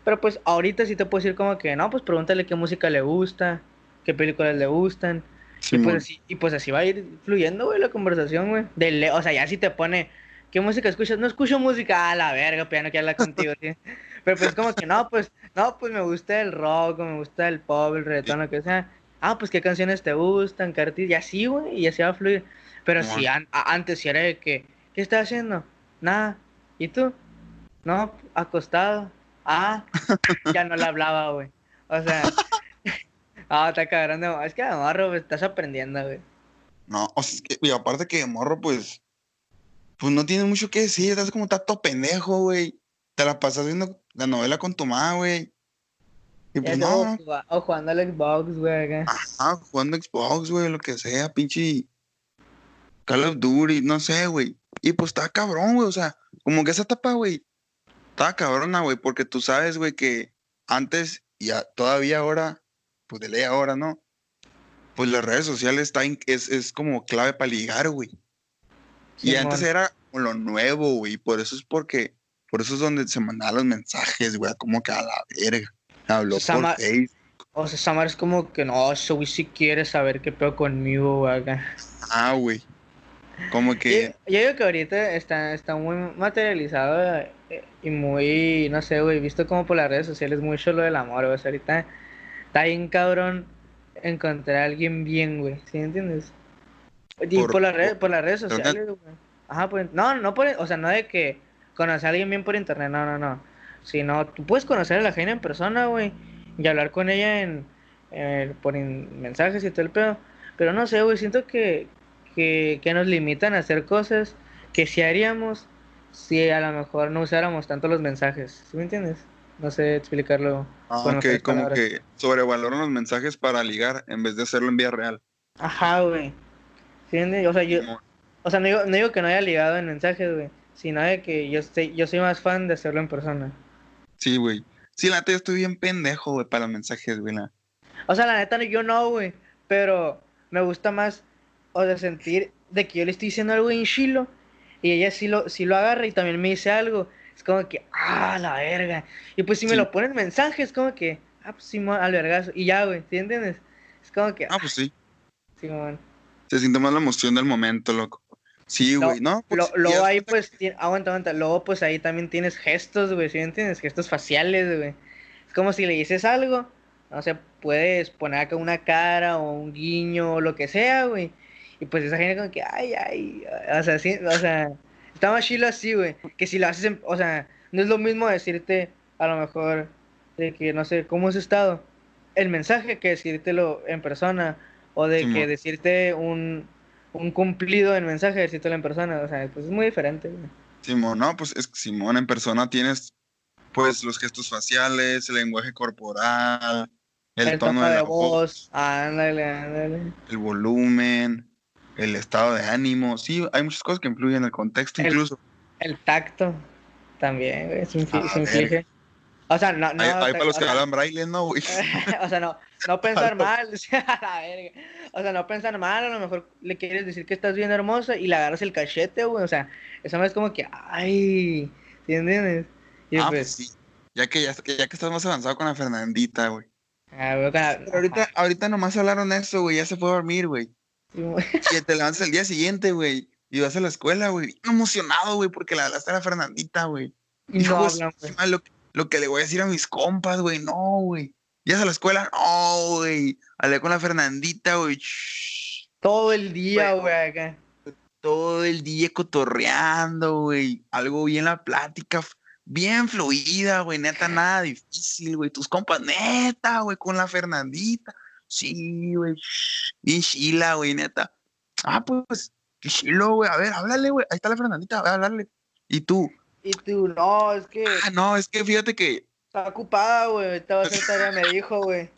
Pero pues ahorita sí te puedo decir como que, no, pues pregúntale qué música le gusta, qué películas le gustan. Y Simón. pues, así, y pues así va a ir fluyendo, güey, la conversación, güey. De o sea, ya si te pone, ¿qué música escuchas? No escucho música, a la verga, pues ya no quiero hablar contigo, ¿sí? [LAUGHS] Pero pues como que no, pues, no, pues me gusta el rock, me gusta el pop, el reggaetón, lo que sea. Ah, pues qué canciones te gustan, Carti, y así, güey, y así va a fluir. Pero si antes si era de que, ¿qué estás haciendo? Nada. ¿Y tú? No, acostado. Ah, [LAUGHS] ya no le hablaba, güey. O sea, [LAUGHS] ah, está cabrón. Es que de morro, estás aprendiendo, güey. No, o sea, es que, y aparte que de morro, pues, pues no tiene mucho que decir. Estás como tato pendejo, güey. Te la pasas viendo la novela con tu mamá, güey. Y pues no. O jugando al Xbox, güey. Ajá, jugando Xbox, güey, lo que sea, pinche. Call of Duty, no sé, güey. Y pues está cabrón, güey. O sea, como que esa etapa, güey, estaba cabrona, güey, porque tú sabes, güey, que antes y todavía ahora, pues de ley ahora, ¿no? Pues las redes sociales está es, es como clave para ligar, güey. y antes era lo nuevo, güey. Por eso es porque, por eso es donde se mandaban los mensajes, güey, como que a la verga. Habló por Facebook. O sea, Samar es como que no, eso, güey, si quieres saber qué pedo conmigo, güey. Ah, güey. Como que. Yo, digo que ahorita está, está muy materializado eh, y muy, no sé, güey, visto como por las redes sociales, mucho lo del amor, güey. ahorita está bien cabrón encontrar a alguien bien, güey. ¿Sí entiendes? Y por, las redes, por las redes sociales, güey. Ajá, pues, no, no por, o sea, no de que conocer a alguien bien por internet, no, no, no. Sino, tú puedes conocer a la gente en persona, güey, y hablar con ella en, por mensajes y todo el pedo. Pero no sé, güey, siento que, que, nos limitan a hacer cosas que si haríamos si a lo mejor no usáramos tanto los mensajes. ¿Sí me entiendes? No sé explicarlo. Ah, ok, como que sobrevaloran los mensajes para ligar en vez de hacerlo en vía real. Ajá, güey. ¿Sí O sea, yo, o sea, no digo, no digo que no haya ligado en mensajes, güey, sino de que yo, estoy, yo soy más fan de hacerlo en persona. Sí, güey. Sí, la neta, yo estoy bien pendejo, güey, para los mensajes, güey. O sea, la neta, yo no, güey, pero me gusta más o de sentir de que yo le estoy diciendo algo en chilo y ella sí lo, sí lo agarra y también me dice algo. Es como que, ah, la verga. Y pues si me lo ponen mensaje, es como que, ah, pues sí, al vergazo. Y ya, güey, ¿entiendes? Es como que, ah, pues sí. Sí, man. Se siente más la emoción del momento, loco. Sí, güey, ¿no? Pues, luego ahí, pues, aguanta, aguanta. Luego, pues ahí también tienes gestos, güey, ¿sí entiendes? Gestos faciales, güey. Es como si le dices algo, no sé, puedes poner acá una cara o un guiño o lo que sea, güey. Y pues esa gente como que, ay, ay, o sea, sí, o sea, está más chilo así, güey. Que si lo haces, en, o sea, no es lo mismo decirte, a lo mejor, de que, no sé, ¿cómo has estado? El mensaje que decírtelo en persona, o de que decirte un, un cumplido en mensaje, decírtelo en persona, o sea, pues es muy diferente, güey. Simón, no, pues es que Simón en persona tienes, pues, los gestos faciales, el lenguaje corporal, el, tono, de, la voz, ándale, ándale. El volumen, el estado de ánimo, sí, hay muchas cosas que influyen en el contexto incluso. El tacto también, güey, se, inflige. O sea, no, no. Hay, para los que hablan braille, ¿no, güey? [LAUGHS] o sea, no, no [LAUGHS] pensar mal, [LAUGHS] o sea, la verga. O sea, no pensar mal, a lo mejor le quieres decir que estás bien hermosa y le agarras el cachete, güey, o sea, eso no es como que, ay, ¿entiendes? Y ah, pues, pues, sí. Ya que, ya, ya que estás más avanzado con la Fernandita, güey. Ah, güey, Pero ahorita, ahorita nomás hablaron eso, güey, ya se fue a dormir, güey. [LAUGHS] Y te levantas el día siguiente, güey. Y vas a la escuela, güey. emocionado, güey, porque la hablaste a la Fernandita, güey. No, lo, lo, que le voy a decir a mis compas, güey. No, güey. ¿Ya a la escuela? No, güey. Hablé con la Fernandita, güey. Todo el día, güey, acá. Todo el día cotorreando, güey. Algo bien la plática. Bien fluida, güey. Neta, [LAUGHS] nada difícil, güey. Tus compas, neta, güey, con la Fernandita. Sí, güey. Chila, güey, neta. Ah, pues, qué chilo, güey. A ver, háblale, güey. Ahí está la Fernandita, a ver, háblale. ¿Y tú? Y tú, no, es que. Ah, no, es que fíjate que. Está ocupada, güey. Estaba tarea, me dijo, güey.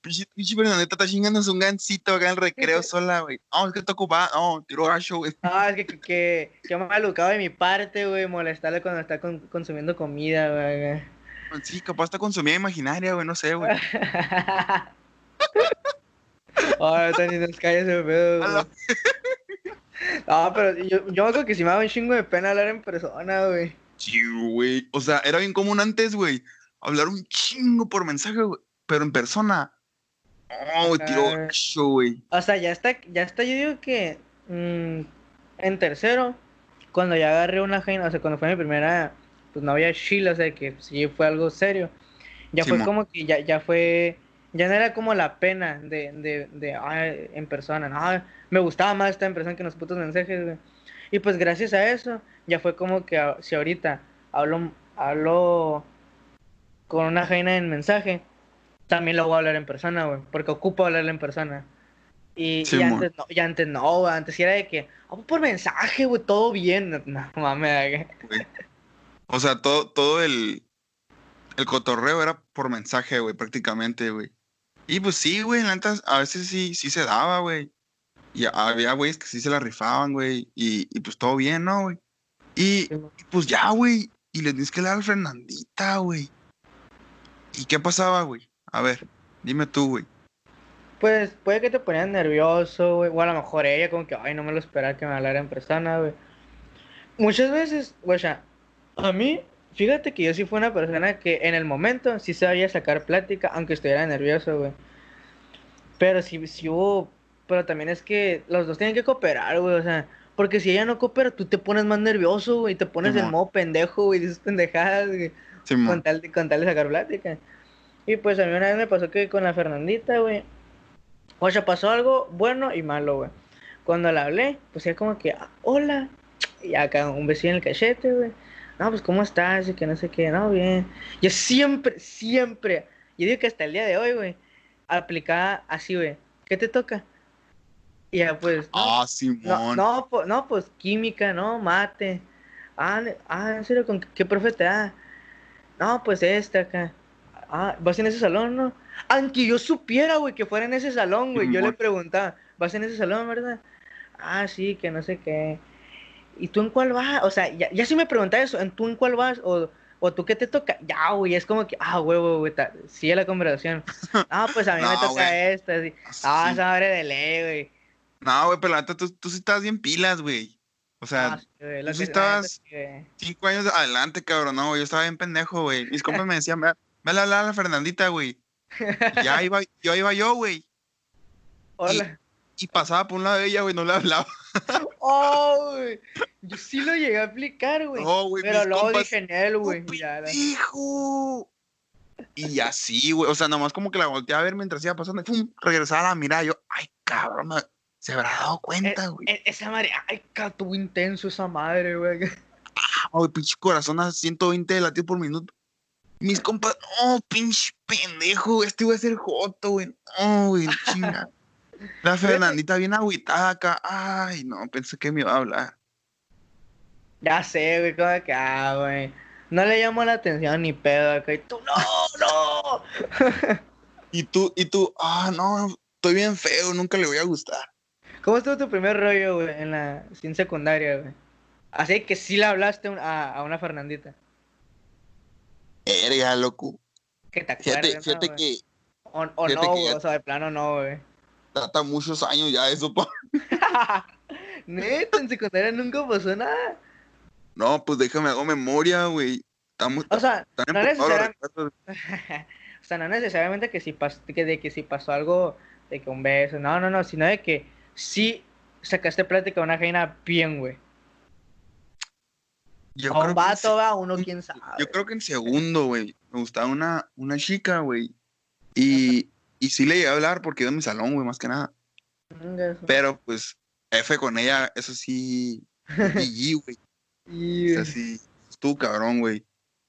Pinche Fernandita está chingando un gancito acá en el recreo [LAUGHS] sola, güey. No, es que está ocupada. No, tiro gacho, güey. Ah, es que, que, que, que me ha de mi parte, güey, molestarle cuando está consumiendo comida, güey. Sí, capaz está consumiendo imaginaria, güey, no sé, güey. [LAUGHS] Ay, Tani, nos calles ese pedo, No, pero yo, yo me acuerdo que si me daba un chingo de pena hablar en persona, güey. Sí, güey. O sea, era bien común antes, güey. Hablar un chingo por mensaje, güey. Pero en persona. Oh, tiro güey. O sea, ya está, ya está, yo digo que mm, en tercero, cuando ya agarré una jaina, o sea, cuando fue mi primera, pues no había chile, o sea, que sí fue algo serio. Ya fue como que ya, ya fue, ya no era como la pena de, de, de, ay, en persona, no, me gustaba más estar en persona que los putos mensajes, güey. Y pues gracias a eso, ya fue como que si ahorita hablo, hablo con una jaina en mensaje, también lo voy a hablar en persona, güey, porque ocupo hablarle en persona. Y, y Simón. antes no, y antes no, güey, antes sí era de que, "Ah, por mensaje, güey, todo bien. [LAUGHS] No, mames. O sea, todo, todo el, el cotorreo era por mensaje, güey, prácticamente, güey. Y pues sí, güey, neta, a veces sí, sí se daba, güey. Y había güeyes que sí se la rifaban, güey. Y, y pues todo bien, ¿no, güey? Y, pues ya, güey. Y le tienes que dar al Fernandita, güey. ¿Y qué pasaba, güey? A ver, dime tú, güey. Pues puede que te ponías nervioso, güey, o a lo mejor ella como que, ay, no me lo esperaba que me hablara en persona, güey. Muchas veces, güey, a mí, fíjate que yo sí fui una persona que en el momento sí sabía sacar plática, aunque estuviera nervioso, güey. Pero sí, sí hubo, pero también es que los dos tienen que cooperar, güey, o sea, porque si ella no coopera, tú te pones más nervioso, güey, y te pones en Simón. modo pendejo, güey, dices pendejadas, güey Simón. con tal, de, con tal de sacar plática. Y pues a mí una vez me pasó que con la Fernandita, güey. O sea, pasó algo bueno y malo, güey. Cuando la hablé, pues ella como que, "Ah, hola. Y acá un besito en el cachete, güey. No, pues ¿cómo estás? Y que no sé qué, no, bien. Yo siempre, siempre, yo digo que hasta el día de hoy, güey, aplicaba así, güey. ¿Qué te toca? Y ya pues, no, Ah, no, Simón. no, po- no, pues química, no, mate. Ah, ah, en serio, ¿con qué, profe te da? No, pues este acá. Ah, ¿vas en ese salón, no? Aunque yo supiera, güey, que fuera en ese salón, güey, yo le preguntaba, ¿vas en ese salón, verdad? Ah, sí, que no sé qué. ¿Y tú en cuál vas? O sea, ya, ya si me preguntaba eso, ¿en tú en cuál vas? O, o tú qué te toca? Ya, güey, es como que, ah, huevo, güey, sigue la conversación. [LAUGHS] Ah, pues a mí me toca esta, así. Ah, Sí. esa madre de ley, güey. No, güey, pero la neta, tú, tú sí estabas bien pilas, güey. O sea, Ah, sí, tú sí estabas- cinco años adelante, cabrón. No, güey, yo estaba bien pendejo, güey. Mis [LAUGHS] compas me decían, ve, ve a hablar a la Fernandita, güey. Y ya [LAUGHS] iba, yo iba yo, güey. Hola. Y pasaba por un lado de ella, güey, no le hablaba. Oh, güey. Yo sí lo llegué a aplicar, güey. No, güey, Pero luego compas, dije en él, güey. "No, ya, la- pendejo". Y así, güey. O sea, nomás como que la volteaba a ver mientras iba pasando. Y pum, regresaba a mirar. Yo, ay, cabrón, se habrá dado cuenta, güey. E- esa madre, ay, ca, estuvo intenso esa madre, güey. Ah, güey, pinche corazón a 120 latidos por minuto. Mis compas, no, pinche pendejo, este iba a ser joto, güey. No, güey, chinga. La Fernandita bien agüitada acá. Ay, no, pensé que me iba a hablar. Ya sé, güey, como que, ah, güey. No le llamó la atención ni pedo acá. Y tú, no, no. [LAUGHS] Y tú, y tú, ah, no, estoy bien feo, nunca le voy a gustar. ¿Cómo estuvo tu primer rollo, güey, en la sin secundaria, güey? Así que sí le hablaste a, a una Fernandita. Erga, loco. Que te Fíjate, ¿no, fíjate güey? que O, o fíjate no, que güey, ya- o sea, de plano no, güey. Trata muchos años ya eso, pa. [LAUGHS] Neta, en secundaria nunca pasó nada. No, pues déjame hago memoria, güey. Estamos O sea, no necesariamente, [LAUGHS] o sea, no necesariamente que si, pas- que de que si pasó algo, de que un beso, no, no, no, sino de que sí sacaste plática a una jaina bien, güey. Yo A un que vato, va, uno quién sabe. Yo creo que en segundo, güey. Me gustaba una, una chica, güey. Y, y sí le llegué a hablar porque iba en mi salón, güey, más que nada. Pero pues, F con ella, eso sí. [LAUGHS] GG, güey. y- O sea, sí. Estuvo cabrón, güey.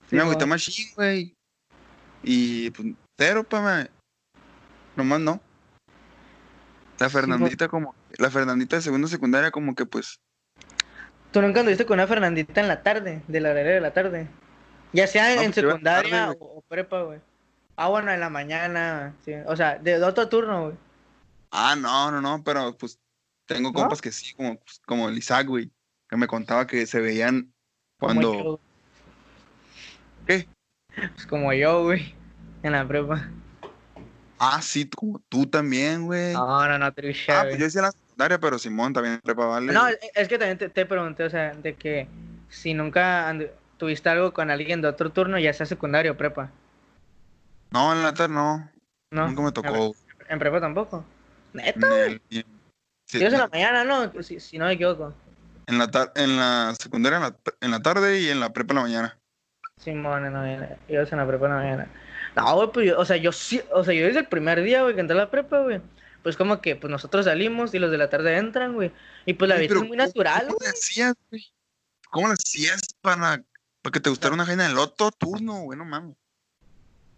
Sí, mo. agüité machín, güey. Y pues, cero, pa, me. Nomás no. La Fernandita, como. La Fernandita de segundo secundaria, como que pues. ¿Tú nunca anduviste con una Fernandita en la tarde, de la horaria de la tarde? Ya sea en, No, pues, secundaria tarde, o, o prepa, güey. Ah, bueno, en la mañana, sí. O sea, de, de otro turno, güey. Ah, no, no, no, pero pues tengo ¿No? compas que sí, como, pues, como el Isaac, güey, que me contaba que se veían cuando. yo. ¿Qué? Pues como yo, güey. En la prepa. Ah, sí, como tú también, güey. No, no, no, trucha, ah, pues yo decía la secundaria, pero Simón también prepa, vale. No, es es que también te, te pregunté, o sea, de que si nunca tuviste algo con alguien de otro turno, ya sea secundario o prepa. No, en la tarde no. No. Nunca me tocó. En prepa tampoco. Neta. Sí, Dios en la mañana, ¿no? Si, si no me equivoco. En la, tar- en la secundaria en la, en la tarde y en la prepa en la mañana. Simón, en la mañana. Ibas en la prepa en la mañana. No, güey, pues yo, o sea, yo sí, o sea, yo desde el primer día, güey, que entré a la prepa, güey. Pues como que, pues nosotros salimos y los de la tarde entran, güey. Y pues la Güey, vida es muy ¿cómo- natural, ¿Cómo güey. le hacías, güey? ¿Cómo le hacías para, para que te gustara una jaina en el otro turno, güey? No mames.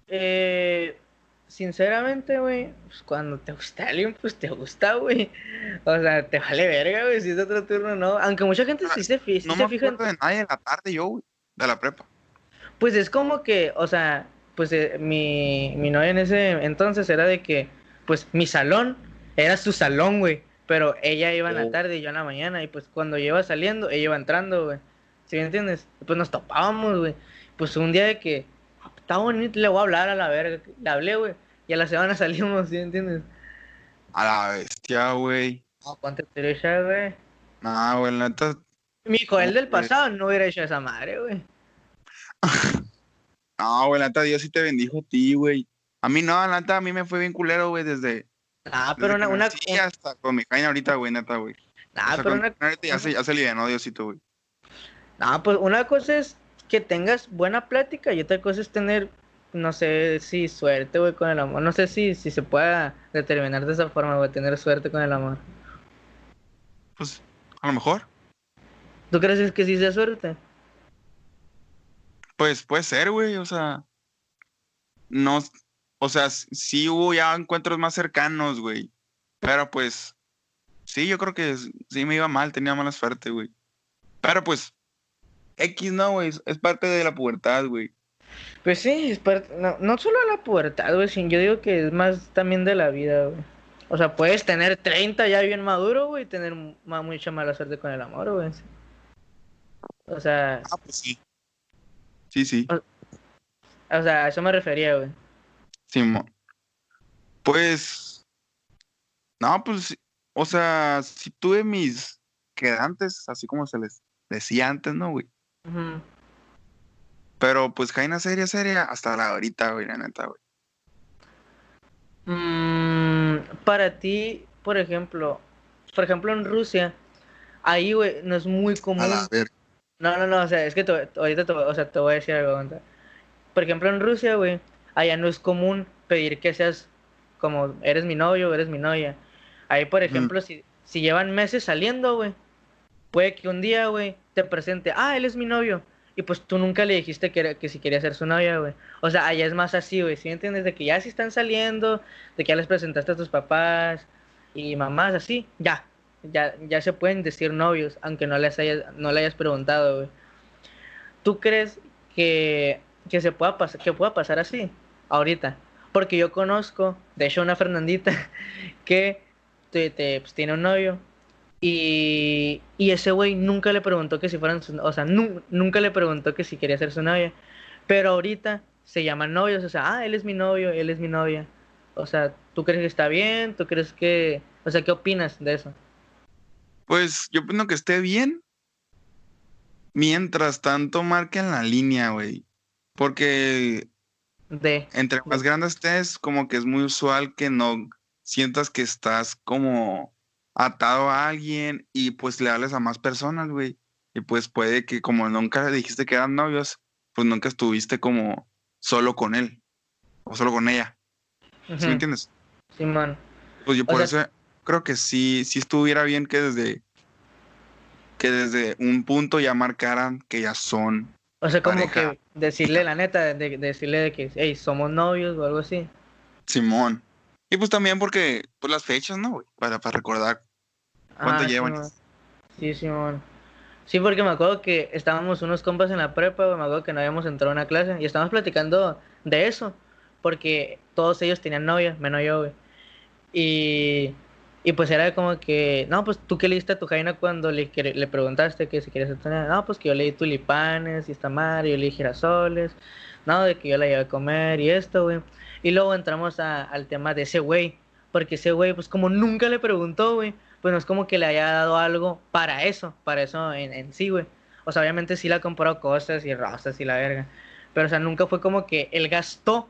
Eh, sinceramente, güey, pues cuando te gusta alguien, pues te gusta, güey. O sea, te vale verga, güey, si es otro turno, no. Aunque mucha gente sí se, fi- sí No se me fija acuerdo de nadie en la tarde yo, güey. De la prepa. Pues es como que, o sea, pues eh, mi, mi novia en ese entonces era de que, pues mi salón era su salón, güey. Pero ella iba en la tarde y yo en la mañana. Y pues cuando yo iba saliendo, ella iba entrando, güey. ¿Sí me entiendes? Pues nos topábamos, güey. Pues un día de que, "Ah, está bonito, le voy a hablar a la verga. Le hablé, güey. Y a la semana [LAUGHS] salimos, ¿sí entiendes? A la bestia, güey. No, ponte trucha, güey. Nah, güey, la neta. Mi Joel del güey. pasado no hubiera hecho esa madre, güey. [LAUGHS] No, güey, la neta, Dios sí te bendijo a ti, güey. A mí no, la neta, a mí me fue bien culero, güey, desde. Ah, desde pero que una, una, nací hasta con mi jaina ahorita, güey, neta, güey. nah, o sea, pero una, ya se, ya se Diosito, güey. No, pues una cosa es que tengas buena plática y otra cosa es tener, no sé si suerte, güey, con el amor. No sé si, si se pueda determinar de esa forma, güey, tener suerte con el amor. Pues, a lo mejor. ¿Tú crees que sí sea suerte? Pues puede ser, güey, o sea. No, o sea, sí hubo ya encuentros más cercanos, güey. Pero pues, sí, yo creo que sí me iba mal, tenía mala suerte, güey. Pero pues, X no, güey, es- parte de la pubertad, güey. Pues sí, es parte, no, no solo de la pubertad, güey, sino yo digo que es más también de la vida, güey. O sea, puedes tener 30 ya bien maduro, güey, y tener ma- mucha mala suerte con el amor, güey. O sea, Ah, pues sí. Sí, sí, o sea, a eso me refería, güey. Simón. Pues, no, pues, o sea, si tuve mis quedantes, así como se les decía antes, ¿no, güey? Pero pues Jaina seria, seria, hasta la ahorita, güey, la neta, güey. Mm, para ti, por ejemplo, por ejemplo en Rusia, ahí, güey, no es muy común. A la ver. No, no, no, o sea, es que te- ahorita te, voy- o sea, te voy a decir algo. Por ejemplo, en Rusia, güey, allá no es común pedir que seas como, eres mi novio o eres mi novia. Ahí, por ejemplo, si, si llevan meses saliendo, güey, puede que un día, güey, te presente, ah, él es mi novio. Y pues tú nunca le dijiste que, era- que si quería ser su novia, güey. O sea, allá es más así, güey, ¿sí entiendes? De que ya si están saliendo, de que ya les presentaste a tus papás y mamás, así, ya. Ya, ya se pueden decir novios, aunque no les hayas, no le hayas preguntado, güey. ¿Tú crees que, que se pueda pasar, que pueda pasar así ahorita? Porque yo conozco, de hecho, una Fernandita [LAUGHS] que te, te- pues, tiene un novio y, y ese güey nunca le preguntó que si fueran su, o sea, nu- nunca le preguntó que si quería ser su novia, pero ahorita se llaman novios, o sea, ah, él es mi novio, él es mi novia. O sea, ¿tú crees que está bien? ¿Tú crees que, o sea, qué opinas de eso? Pues yo opino que esté bien. Mientras tanto, marquen la línea, güey. Porque De, entre más grande estés, como que es muy usual que no sientas que estás como atado a alguien y pues le hables a más personas, güey. Y pues puede que como nunca dijiste que eran novios, pues nunca estuviste como solo con él o solo con ella. ¿Sí me entiendes? Simón. Pues yo O por sea- eso creo que sí, sí estuviera bien que desde que desde un punto ya marcaran que ya son. O sea, como Pareja. que decirle la neta, de, de decirle de que, hey, somos novios o algo así. Simón. Y pues también porque, pues las fechas, ¿no, güey? Para, para recordar. ¿Cuánto Ah, llevan? Simón. Sí, Simón. Sí, porque me acuerdo que estábamos unos compas en la prepa, me acuerdo que no habíamos entrado a una clase y estábamos platicando de eso, porque todos ellos tenían novias, menos yo, güey. Y, y pues era como que, no, pues tú qué le diste a tu jaina cuando le, le preguntaste que si querías novia? No, pues que yo le di tulipanes y esta madre, yo le di girasoles, no, de que yo la llevé a comer y esto, güey. Y luego entramos a- al tema de ese güey, porque ese güey, pues como nunca le preguntó, güey, pues no es como que le haya dado algo para eso, para eso en, en sí, güey. O sea, obviamente sí le ha comprado cosas y rosas y la verga. Pero, o sea, nunca fue como que él gastó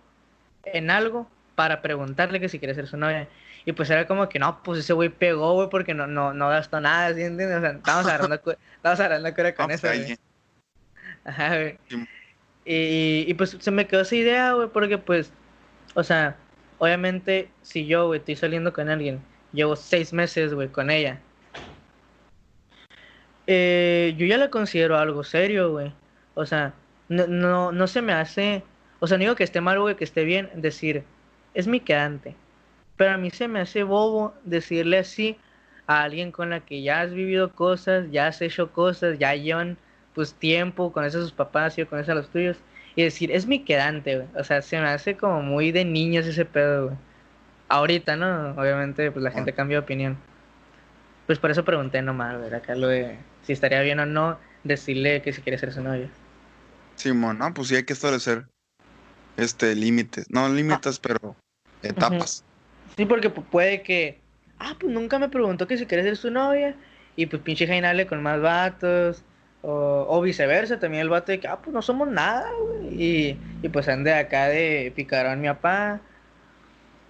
en algo para preguntarle que si quiere ser su novia. Y pues era como que no, pues ese güey pegó, güey, porque no, no, no gastó nada, ¿sí entiendes? O sea, estábamos [LAUGHS] agarrando, estábamos agarrando cura con eso, pues, güey. ahí, Ajá, güey. Y, y pues se me quedó esa idea, güey, porque pues, o sea, obviamente si yo, güey, estoy saliendo con alguien, llevo seis meses, güey, con ella, eh, yo ya la considero algo serio, güey. O sea, no, no, no se me hace, o sea, no digo que esté mal, güey, que esté bien decir, es mi quedante. Pero a mí se me hace bobo decirle así a alguien con la que ya has vivido cosas, ya has hecho cosas, ya llevan pues tiempo, con esos sus papás y con esos los tuyos, y decir, es mi quedante, güey. O sea, se me hace como muy de niños ese pedo, güey. Ahorita, ¿no? Obviamente, pues la gente cambia de opinión. Pues por eso pregunté nomás, güey, acá lo de si estaría bien o no decirle que si quiere ser su novia. Simón, no, pues sí hay que establecer este límites. No límites, pero etapas. Sí, porque pu- puede que, ah, pues nunca me preguntó que si quiere ser su novia, y pues pinche Jaina hable con más vatos, o, o viceversa, también el vato de que, ah, pues no somos nada, güey, y, y pues ande acá de picarón mi papá.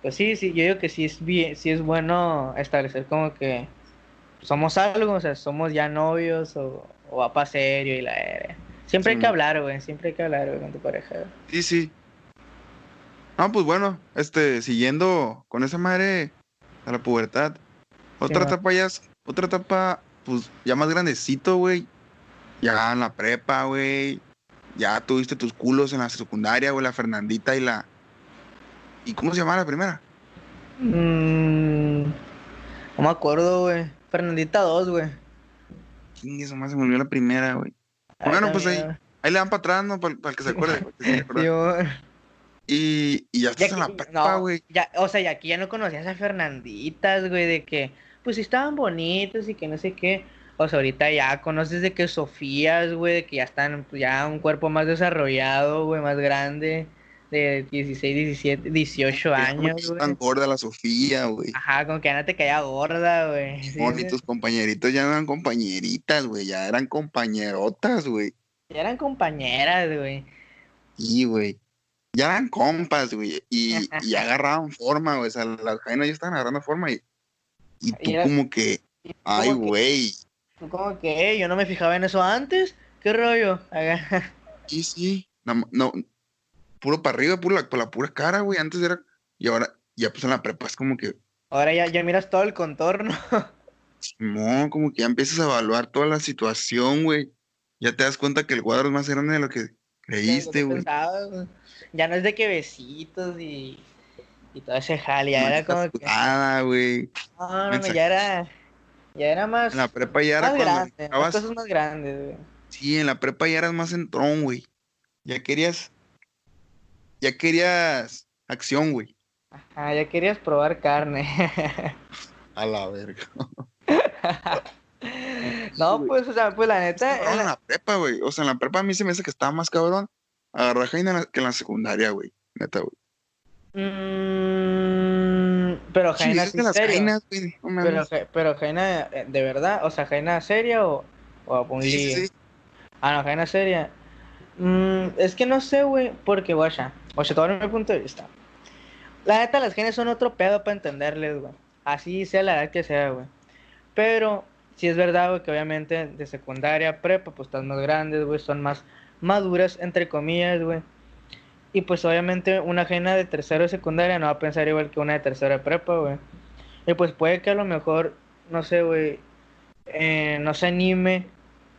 Pues sí, sí, yo digo que sí es bien, sí es bueno establecer como que somos algo, o sea, somos ya novios, o, o papá serio y la era. Siempre hay que hablar, güey, siempre hay que hablar, güey, con tu pareja, güey. Sí, sí. No, pues bueno, este, siguiendo con esa madre a la pubertad. Otra etapa ya es, otra etapa, pues ya más grandecito, güey. Ya en la prepa, güey. Ya tuviste tus culos en la secundaria, güey, la Fernandita y la. ¿Y cómo se llamaba la primera? Mm, no me acuerdo, güey. Fernandita 2, güey. ¿Quién eso más se me olvidó la primera, güey? Bueno, pues ahí, ahí le dan para atrás, ¿no? Para, el que se acuerde. que se. [LAUGHS] Yo, Y, y ya estás en la prepa, no, güey. ya, o sea, y aquí ya no conocías a Fernanditas, güey, de que, pues sí estaban bonitos y que no sé qué. O sea, ahorita ya conoces de que Sofías, güey, de que ya están, pues, ya un cuerpo más desarrollado, güey, más grande, de 16, 17, 18 Es como años, güey. tan gorda la Sofía, güey. Ajá, como que ya no te caía gorda, güey. Sí, y tus compañeritos ya no eran compañeritas, güey, ya eran compañerotas, güey. Ya eran compañeras, güey. Y, güey. Ya eran compas, güey. Y, [LAUGHS] y agarraban forma, güey. O sea, las jainas ya estaban agarrando forma y, y tú Y era- como que, ay, güey. Tú como que, "Eh, yo no me fijaba en eso antes. ¿Qué rollo? Acá. Sí, sí. No, no, puro para arriba, puro la, por la pura cara, güey. Antes era, y ahora, ya pues en la prepa es como que, Ahora ya, ya miras todo el contorno. [LAUGHS] no, como que ya empiezas a evaluar toda la situación, güey. Ya te das cuenta que el cuadro es más grande de lo que creíste, que güey. Ya no es de que besitos y, y todo ese jale. Ya era como que. Nada, güey. No, no, ya era. Ya era más. En la prepa ya era más grande. Entrabas- cosas más grandes, güey. Sí, en la prepa ya eras más entrón, güey. Ya querías. Ya querías acción, güey. Ah, ya querías probar carne. [LAUGHS] A la verga. [LAUGHS] no, pues, o sea, pues la neta. Estaba en en la- prepa, güey. O sea, en la prepa a mí se me hace que estaba más cabrón agarrar Jaina que en la secundaria, güey. Neta, güey. Mm, pero Jaina sí no. Pero, pero Jaina, eh, ¿de verdad? O sea, Jaina seria o, o un Sí, sí. Ah, no, Jaina seria. Mm, es que no sé, güey, porque, guacha, guacha, todo mi punto de vista. La neta, las genes son otro pedo para entenderles, güey. Así sea la edad que sea, güey. Pero, sí es verdad, güey, que obviamente de secundaria, prepa, pues están más grandes, güey, son más maduras, entre comillas, güey. Y pues obviamente una ajena de tercero de secundaria no va a pensar igual que una de tercero de prepa, güey. Y pues puede que a lo mejor, no sé, güey, eh, no se anime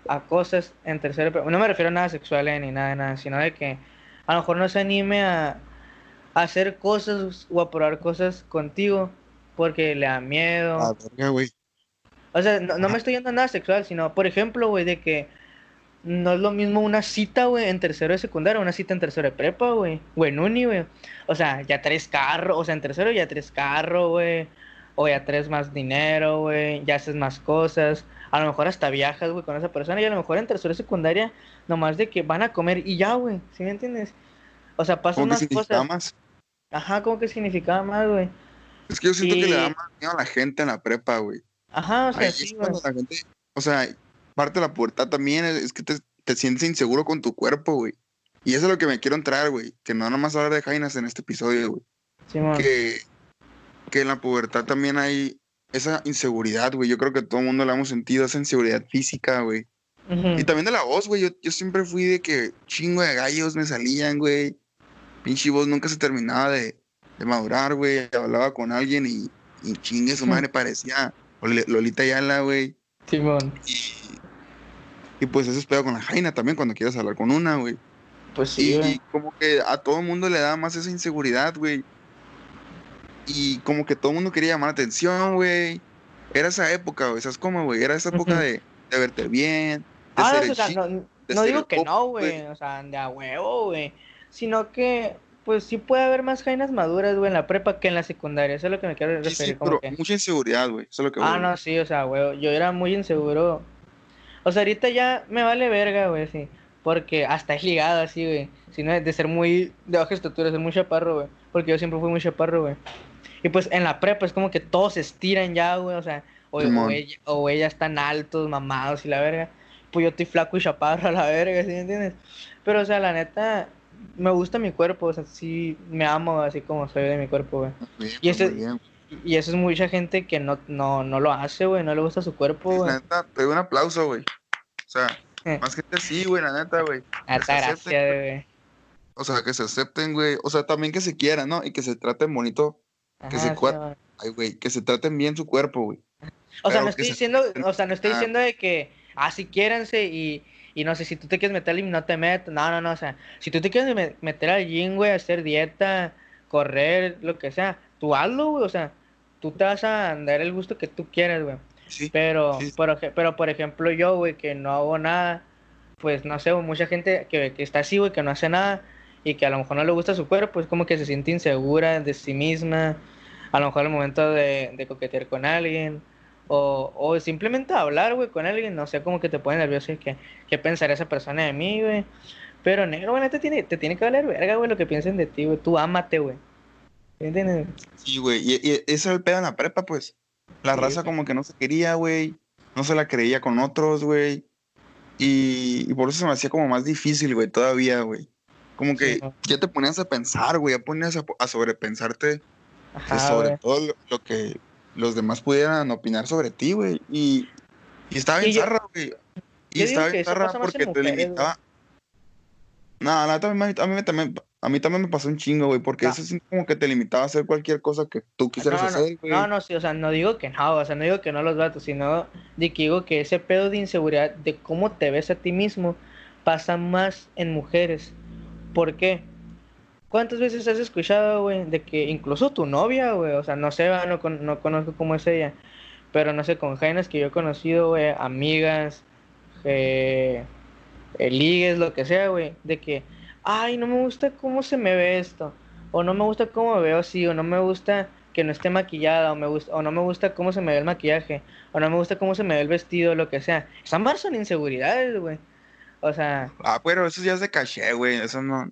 a cosas en tercero de prepa. No me refiero a nada sexual eh, ni nada de nada, sino de que a lo mejor no se anime a, a hacer cosas o a probar cosas contigo porque le da miedo. A la verga, güey. O sea, no, no me estoy yendo a nada sexual, sino, por ejemplo, güey, de que no es lo mismo una cita, güey, en tercero de secundaria, una cita en tercero de prepa, güey, o en uni, güey. O sea, ya traes carro, o sea, en tercero ya traes carro, güey, o ya traes más dinero, güey, ya haces más cosas. A lo mejor hasta viajas, güey, con esa persona, y a lo mejor en tercero de secundaria, nomás de que van a comer y ya, güey, ¿sí me entiendes? O sea, pasan Como que cosas. más. Ajá, como que significaba más, güey. Es que yo siento que le da más miedo a la gente en la prepa, güey. Ajá, o sea, Ahí sí, güey. cuando la gente, o sea, parte de la pubertad también es, es que te, te sientes inseguro con tu cuerpo, güey. Y eso es lo que me quiero entrar, güey. Que no nomás hablar de Jainas en este episodio, güey. Simón. que, que en la pubertad también hay esa inseguridad, güey. Yo creo que todo el mundo la hemos sentido, esa inseguridad física, güey. Y también de la voz, güey. Yo, yo siempre fui de que chingo de gallos me salían, güey. Pinche voz nunca se terminaba de, de madurar, güey. Hablaba con alguien y, y chingue su madre [LAUGHS] parecía Lol- Lolita Yala, güey. Simón. Y, y pues eso es pedo con la Jaina también cuando quieras hablar con una, güey. Pues sí, Y, y como que a todo el mundo le da más esa inseguridad, güey. Y como que todo el mundo quería llamar la atención, güey. Era esa época, güey. ¿Sabes cómo, güey? Era esa época de, de verte bien, de Ah, ser no, o sea, chico. no, no digo que pop, no, güey. o sea, de a huevo, güey, sino que, pues sí puede haber más jainas maduras, güey, en la prepa que en la secundaria, eso es lo que me quiero Sí, referir, sí, como pero que, mucha inseguridad, güey. Eso es lo que ah, voy, no, sí, o sea, güey, yo era muy inseguro, o sea, ahorita ya me vale verga, güey, sí, porque hasta es ligado así, güey, sino de ser muy de baja estatura, ser muy chaparro, güey, porque yo siempre fui muy chaparro, güey, y pues en la prepa es como que todos se estiran ya, güey, o sea, o, o, ella, o están altos, mamados y la verga, pues yo estoy flaco y chaparro [LAUGHS] a la verga, ¿sí me entiendes? Pero, o sea, la neta, me gusta mi cuerpo, o sea, sí me amo así como soy de mi cuerpo, güey. Bien, Y bien. Y eso es mucha gente que no, no, no lo hace, güey, no le gusta su cuerpo, güey. la neta, te doy un aplauso, güey. O sea, Eh. más gente sí, güey, la neta, güey. Hasta se gracias, güey. O sea, que se acepten, güey. O sea, también que se quieran, ¿no? Y que se traten bonito. Que se. Ay, güey, que se traten bien su cuerpo, güey. O sea, no estoy se- diciendo, o sea, no estoy Ah. diciendo de que, ah, sí, quiéranse y, y no sé, si tú te quieres meter al gym, no te metas, no, no, no, o sea, si tú te quieres me- meter al gym, güey, hacer dieta, correr, lo que sea, tú hazlo, güey, o sea, tú te vas a dar el gusto que tú quieras, güey. Sí. Pero, sí. por, pero por ejemplo, yo, güey, que no hago nada, pues no sé, güey, mucha gente que, que está así, güey, que no hace nada y que a lo mejor no le gusta su cuerpo, pues como que se siente insegura de sí misma, a lo mejor al momento de, de coquetear con alguien, o, o simplemente hablar, güey, con alguien, no sé, como que te pone nervioso y que, qué pensará esa persona de mí, güey. Pero negro, güey, te tiene, te tiene que valer verga, güey, lo que piensen de ti, güey. Tú ámate, güey. ¿Entiendes? Sí, güey. Y, y ese era el pedo en la prepa, pues. La Sí, raza güey. como que no se quería, güey. No se la creía con otros, güey. Y, y por eso se me hacía como más difícil, güey, todavía, güey. Como que ya te ponías a pensar, güey. Ya ponías a, a sobrepensarte Ajá, sobre güey. todo lo, lo que los demás pudieran opinar sobre ti, güey. Y, y estaba bien zarra, güey. Y estaba bien zarra porque te mujeres, güey. limitaba. No, la neta, a mí, a mí también, a mí también me pasó un chingo, güey, porque eso sí como que te limitaba a hacer cualquier cosa que tú quisieras no, no, hacer, güey. No, no, sí, o sea, no digo que no, o sea, no digo que no los vatos, sino de que digo que ese pedo de inseguridad de cómo te ves a ti mismo pasa más en mujeres. ¿Por qué? ¿Cuántas veces has escuchado, güey, de que incluso tu novia, güey, o sea, no sé, no, no conozco cómo es ella, pero no sé, con jainas que yo he conocido, güey, amigas, eh, ligues, lo que sea, güey, de que, ay, no me gusta cómo se me ve esto, o no me gusta cómo me veo así, o no me gusta que no esté maquillada, o, me gusta, o no me gusta cómo se me ve el maquillaje, o no me gusta cómo se me ve el vestido, lo que sea. Esas más son inseguridades, güey. O sea, Ah, pero eso ya es de caché, güey. Eso no,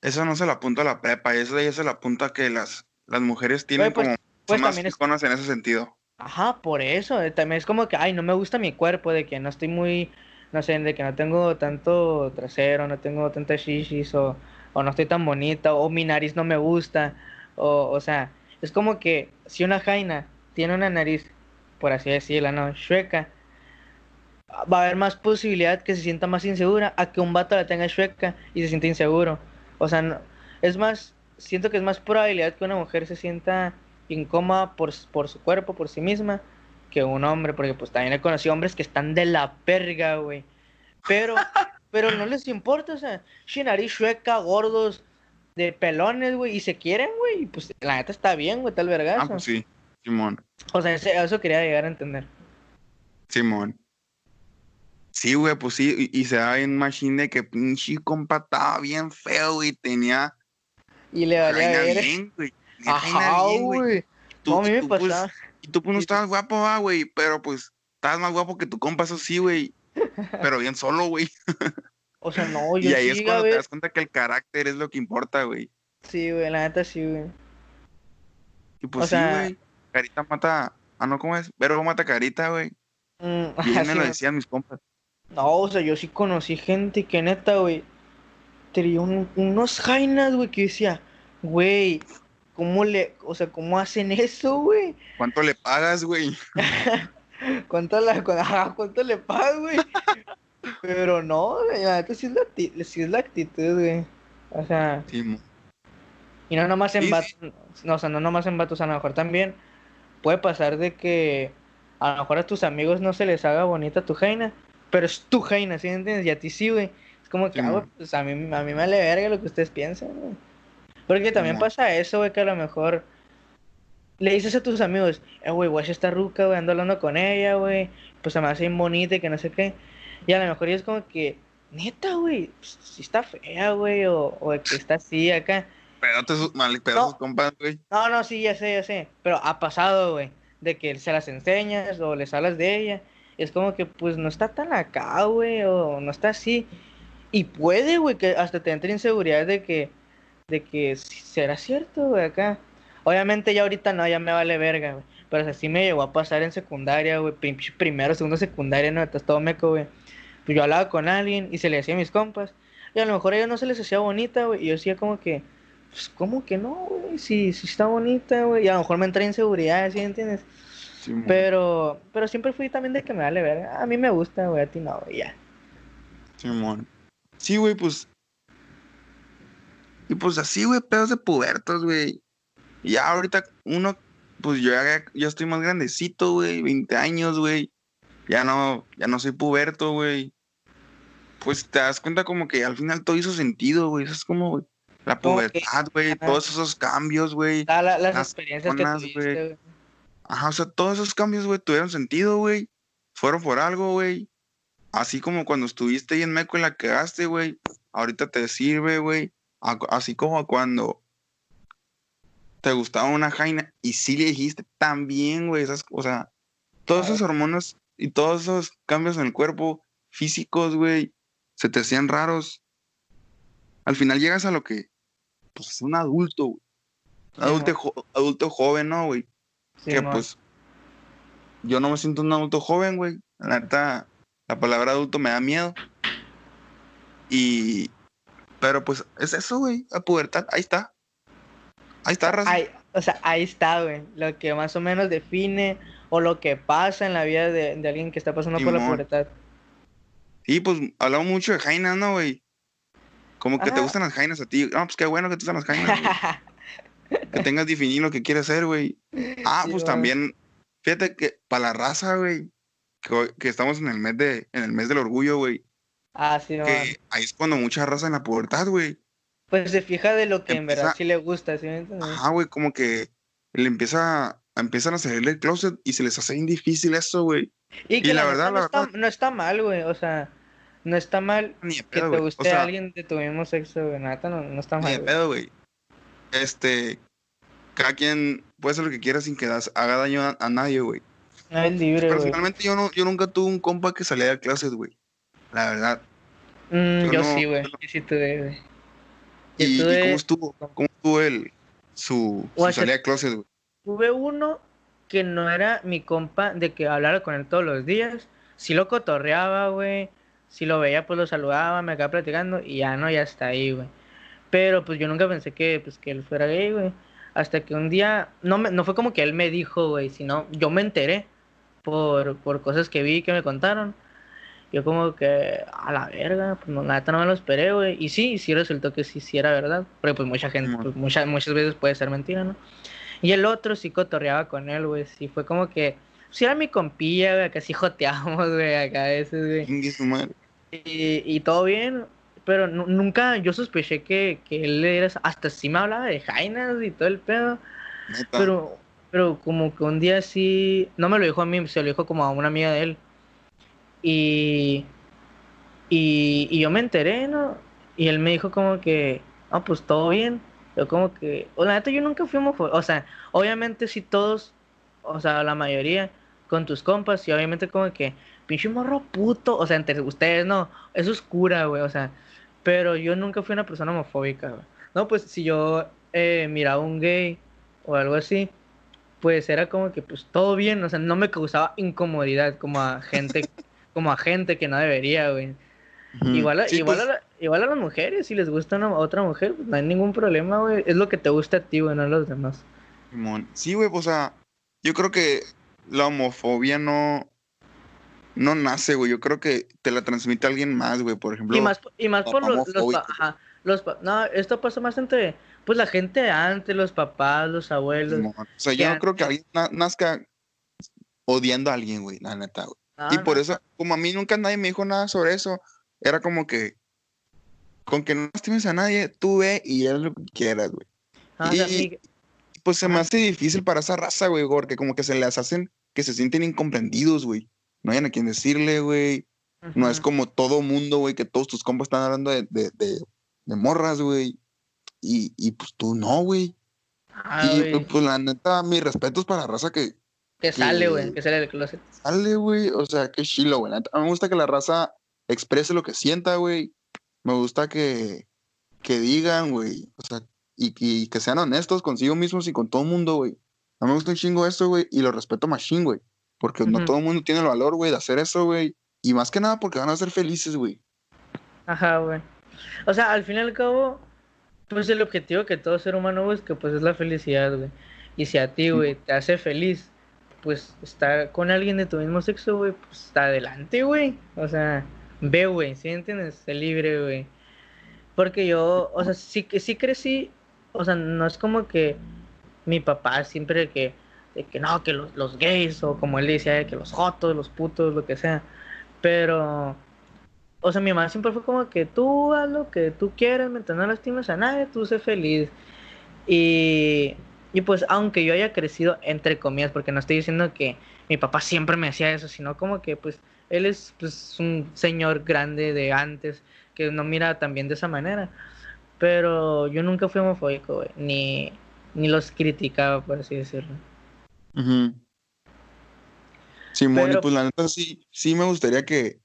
eso no se lo apunta a la prepa. Eso ya se lo apunta a que las, las mujeres tienen pues- como pues son más también es- fijonas en ese sentido. Ajá, por eso, eh, también es como que, ay, no me gusta mi cuerpo, de que no estoy muy, no sé, de que no tengo tanto trasero, no tengo tantas shishis, o, o no estoy tan bonita, o mi nariz no me gusta, o, o sea, es como que si una jaina tiene una nariz, por así decirlo, ¿no? Chueca, va a haber más posibilidad que se sienta más insegura a que un vato la tenga chueca y se sienta inseguro. O sea, no- es más, siento que es más probabilidad que una mujer se sienta incómoda por, por su cuerpo, por sí misma, que un hombre, porque pues también he conocido hombres que están de la perga, güey. Pero, [LAUGHS] pero no les importa, o sea, nariz chueca, gordos, de pelones, güey, y se quieren, güey, y pues la neta está bien, güey, tal Ah, vergazo. pues sí, Simón, O sea, eso quería llegar a entender. Simón. Sí, güey, pues sí, y, y se da en machine de que pinche compa estaba bien feo y tenía Y le valía ver. bien, güey. Ajá, bien, güey. Tú- No, a mí y me tú, pues. Y tú pues no estabas guapo, va, güey, pero pues estabas más guapo que tu compa, eso sí, güey. [LAUGHS] Pero bien solo, güey. [LAUGHS] O sea, no, yo Y ahí sí, es cuando te das cuenta que el carácter es lo que importa, güey. Sí, güey, la neta sí, güey. Y pues O sí, sea- güey. Carita mata. Ah, no, ¿cómo es? Vergo mata carita, güey. Mm, [LAUGHS] Y me sí, lo decían mis compas. No, o sea, yo sí conocí gente que neta, güey, tenía un- unos jainas, güey, que decía, güey, ¿cómo le, o sea, cómo hacen eso, güey? ¿Cuánto le pagas, güey? [LAUGHS] ¿Cuánto, la, ¿Cuánto le pagas, güey? Pero no, güey, neta sí es la, sí es la actitud, güey. O sea. Sí, y no nomás en vatos, no, o sea, no nomás en vatos, a lo mejor también puede pasar de que a lo mejor a tus amigos no se les haga bonita tu jaina, pero es tu jaina, ¿sí entiendes? Y a ti sí, güey. Es como que, ah, pues a mí, a mí me vale verga lo que ustedes piensan, güey. Porque también pasa eso, güey, que a lo mejor le dices a tus amigos, eh, güey, guacha está ruca, güey, ando hablando con ella, güey, pues se me hace bonita y que no sé qué. Y a lo mejor es como que, neta, güey, pues, si está fea, güey, o, o que está así acá. Pero sus, mal, no. sus compas, güey. No, no, sí, ya sé, ya sé. Pero ha pasado, güey, de que se las enseñas o les hablas de ella. Es como que, pues, no está tan acá, güey, o no está así. Y puede, güey, que hasta te entre inseguridad de que, de que será cierto, güey, acá. Obviamente ya ahorita no, ya me vale verga, güey. Pero así me llegó a pasar en secundaria, güey. Primero, segundo secundaria, no, estás todo meco, güey. Pues yo hablaba con alguien y se le decía a mis compas. Y a lo mejor a ellos no se les hacía bonita, güey. Y yo decía como que, pues, ¿cómo que no, güey? Si, si está bonita, güey. Y a lo mejor me entra inseguridad, ¿sí entiendes? Pero, pero siempre fui también de que me vale verga. A mí me gusta, güey, a ti no, güey, ya. Simón. Sí, güey, pues. Y pues así, güey, pedos de pubertos, güey. Ya ahorita uno, pues yo ya, ya estoy más grandecito, güey, 20 años, güey ya no, ya no soy puberto, güey. Pues te das cuenta como que al final todo hizo sentido, güey. Eso es como, la pubertad, güey, todos esos cambios, güey. las, experiencias que tuviste, güey. Ajá, o sea, todos esos cambios, güey, tuvieron sentido, güey. Fueron por algo, güey. Así como cuando estuviste ahí en Meco y la quedaste, güey. Ahorita te sirve, güey. Así como cuando te gustaba una jaina y sí le dijiste también, güey. O sea, todos esos hormonas y todos esos cambios en el cuerpo, físicos, güey, se te hacían raros. Al final llegas a lo que, pues, es un adulto, güey. adulto, adulto joven, ¿no, güey? Que, pues, yo no me siento un adulto joven, güey. La neta, la palabra adulto me da miedo. Y, pero pues, es eso, güey, la pubertad, ahí está. Ahí está, raza. o sea, ahí está, güey. Lo que más o menos define o lo que pasa en la vida de, alguien que está pasando por la pubertad. Sí, pues hablamos mucho de jainas, ¿no, güey? Como que te gustan las jainas a ti. No, pues qué bueno que te gustan las jainas, [LAUGHS] que tengas definido lo que quieres hacer, güey. Ah, pues también, fíjate que para la raza, güey, que, estamos en el mes de, en el mes del orgullo, güey. Ah, sí, no. Que ahí es cuando mucha raza en la pubertad, güey. Pues se fija de lo que en verdad sí le gusta, ¿sí me entiendes? Ajá, güey, como que le empieza empiezan a salir del closet y se les hace bien difícil eso, güey. Y que la, verdad, no, está, no está mal, güey. O sea, no está mal que te guste a alguien de tu mismo sexo, güey. Nada, no, no está mal. Ni pedo, güey. Este, cada quien puede hacer lo que quiera sin que haga daño a, nadie, güey. Es libre, Personalmente yo, no, yo nunca tuve un compa que salía de closet, güey. La verdad. Mm, yo, sí, güey. Yo sí tuve, güey. ¿Y, cómo estuvo? ¿Cómo estuvo el, su, su salida de closet, güey? Tuve uno que no era mi compa de que hablara con él todos los días. Si lo cotorreaba, güey. Si lo veía, pues lo saludaba, me acaba platicando y ya no, ya está ahí, güey. Pero pues yo nunca pensé que, pues, que él fuera gay, güey. Hasta que un día, no, me, no fue como que él me dijo, güey, sino yo me enteré por, por cosas que vi que me contaron. Yo como que, a la verga, pues no, nada, no me lo esperé, güey. Y sí, sí resultó que sí, sí era verdad. Porque pues mucha gente, pues, muchas, muchas veces puede ser mentira, ¿no? Y el otro sí cotorreaba con él, güey. Sí, fue como que. Sí, era mi compilla, güey. Acá sí joteamos, güey. Acá a veces, güey. Y, y todo bien. Pero nunca. Yo sospeché que, que él era. Hasta sí me hablaba de jainas y todo el pedo. Pero. Pero como que un día sí. No me lo dijo a mí, se lo dijo como a una amiga de él. Y. Y, y yo me enteré, ¿no? Y él me dijo como que. Ah, pues todo bien yo como que, o la neta yo nunca fui homofóbico, o sea, obviamente si todos, o sea, la mayoría con tus compas y obviamente como que, pinche morro puto, o sea, entre ustedes no, eso es cura, güey, o sea, pero yo nunca fui una persona homofóbica, güey. No, pues si yo eh, miraba un gay o algo así, pues era como que pues todo bien, o sea, no me causaba incomodidad como a gente, [LAUGHS] como a gente que no debería, güey. Igual, a, Sí, igual, pues, a la- igual a las mujeres, si les gusta una, otra mujer, pues, no hay ningún problema, güey. Es lo que te gusta a ti, güey, no a los demás. Sí, güey, pues, o sea, yo creo que la homofobia no, no nace, güey. Yo creo que te la transmite alguien más, güey. Por ejemplo, Y más, y más por los, los ajá, los no, esto pasa más entre, pues la gente antes, los papás, los abuelos. Simón. O sea, yo no creo que alguien na- nazca odiando a alguien, güey, la neta, güey. No, y por no, eso, como a mí nunca nadie me dijo nada sobre eso, era como que, con que no lastimes a nadie, tú ve y haz lo que quieras, güey. no, sea, y- Pues se me hace difícil para esa raza, güey, porque como que se les hacen que se sienten incomprendidos, güey. No hay a quien decirle, güey. No es como todo mundo, güey, que todos tus compas están hablando de, de, de, de morras, güey. Y, y pues tú no, güey. Ah, y pues, la neta, mis respetos para la raza que que sale, güey, que sale del closet. sale, güey. O sea, qué chilo, güey. A mí me gusta que la raza exprese lo que sienta, güey. Me gusta que, que digan, güey. O sea, y, y que sean honestos consigo mismos y con todo el mundo, güey. A mí me gusta un chingo eso, güey. Y lo respeto machín, güey. Porque no todo el mundo tiene el valor, güey, de hacer eso, güey. Y más que nada porque van a ser felices, güey. Ajá, güey. O sea, al fin y al cabo, pues el objetivo que todo ser humano busca, pues es la felicidad, güey. Y si a ti, güey, te hace feliz, pues estar con alguien de tu mismo sexo, güey, pues está adelante, güey. O sea, ve, güey, ¿sí entiendes? Sé libre, güey. Porque yo, o sea, sí que sí crecí, o sea, no es como que mi papá siempre que, de que no, que los, gays, o como él decía, que los jotos, los putos, lo que sea. Pero, o sea, mi mamá siempre fue como que tú haz lo que tú quieras, mientras no lastimes a nadie, tú sé feliz. Y, y pues, aunque yo haya crecido, entre comillas, porque no estoy diciendo que mi papá siempre me hacía eso, sino como que, pues, él es pues, un señor grande de antes que no mira también de esa manera. Pero yo nunca fui homofóbico, ni, ni los criticaba, por así decirlo. Ujú. Simón, y Pero- pues la neta sí, sí me gustaría que,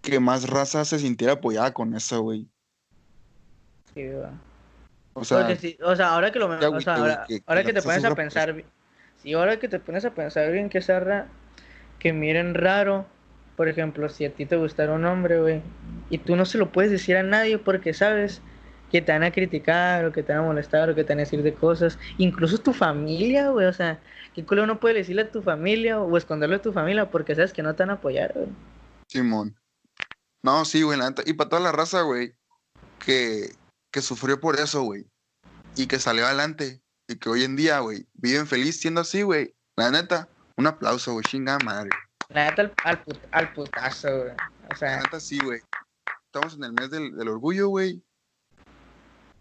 que más raza se sintiera apoyada con eso, güey. Sí, güey. O sea, Porque sí, o sea, ahora que lo o sea, que- ahora, que- ahora te pones a por pensar, bi- sí, ahora que te pones a pensar bien que zarra, que miren raro, por ejemplo, si a ti te gustara un hombre, güey, y tú no se lo puedes decir a nadie porque sabes que te van a criticar o que te van a molestar o que te van a decir de cosas, incluso tu familia, güey, o sea, qué culo no puede decirle a tu familia o esconderlo de tu familia porque sabes que no te van a apoyar, güey. Simón. No, sí, güey, la neta. Y para toda la raza, güey, que, que sufrió por eso, güey. Y que salió adelante. Y que hoy en día, güey, viven feliz siendo así, güey. La neta, un aplauso, güey, chingada madre. La neta al, al, put- al putazo, güey. O La sea, neta, sí, güey. Estamos en el mes del, del orgullo, güey.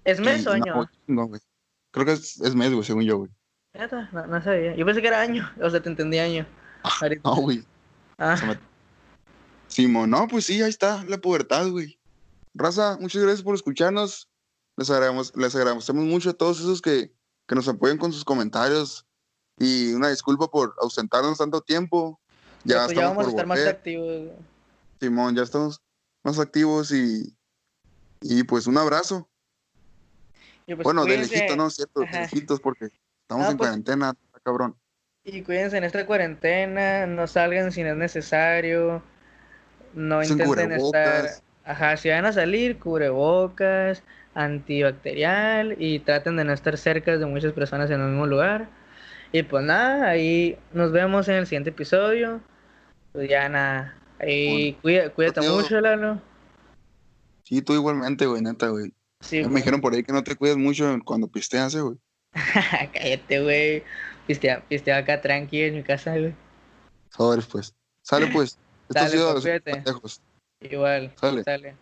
Es mes o no, año. chingón, güey. Creo que es, es mes, güey, según yo, güey. No, no sabía. Yo pensé que era año. O sea, te entendí año. No, güey. Ah, me- Simón, no, pues sí, ahí está, la pubertad, güey. Raza, muchas gracias por escucharnos. Les agradecemos, les agradecemos mucho a todos esos que, que nos apoyan con sus comentarios. Y una disculpa por ausentarnos tanto tiempo. Ya pues ya vamos a estar más activos. Simón, ya estamos más activos y, y pues un abrazo. Pues bueno, de cuídense, lejito, ¿no? Cierto, de lejitos porque estamos No, en pues- cuarentena, cabrón. Y cuídense en esta cuarentena. No salgan si no es necesario. No intenten estar. Ajá, si van a salir, cubrebocas, antibacterial. Y traten de no estar cerca de muchas personas en el mismo lugar. Y pues nada, ahí nos vemos en el siguiente episodio. Pues ya nada. Ahí cuida- cuídate mucho, Lalo. Sí, tú igualmente, güey, neta, güey. Sí. Me dijeron por ahí que no te cuidas mucho cuando pisteas, eh, güey. [LAUGHS] Cállate, güey. Pistea, pistea acá tranqui en mi casa, güey. Sobres, pues. Sale, [LAUGHS] pues. Esto ha Dale, sido los cuídate. pendejos. Igual. Sale. Sale.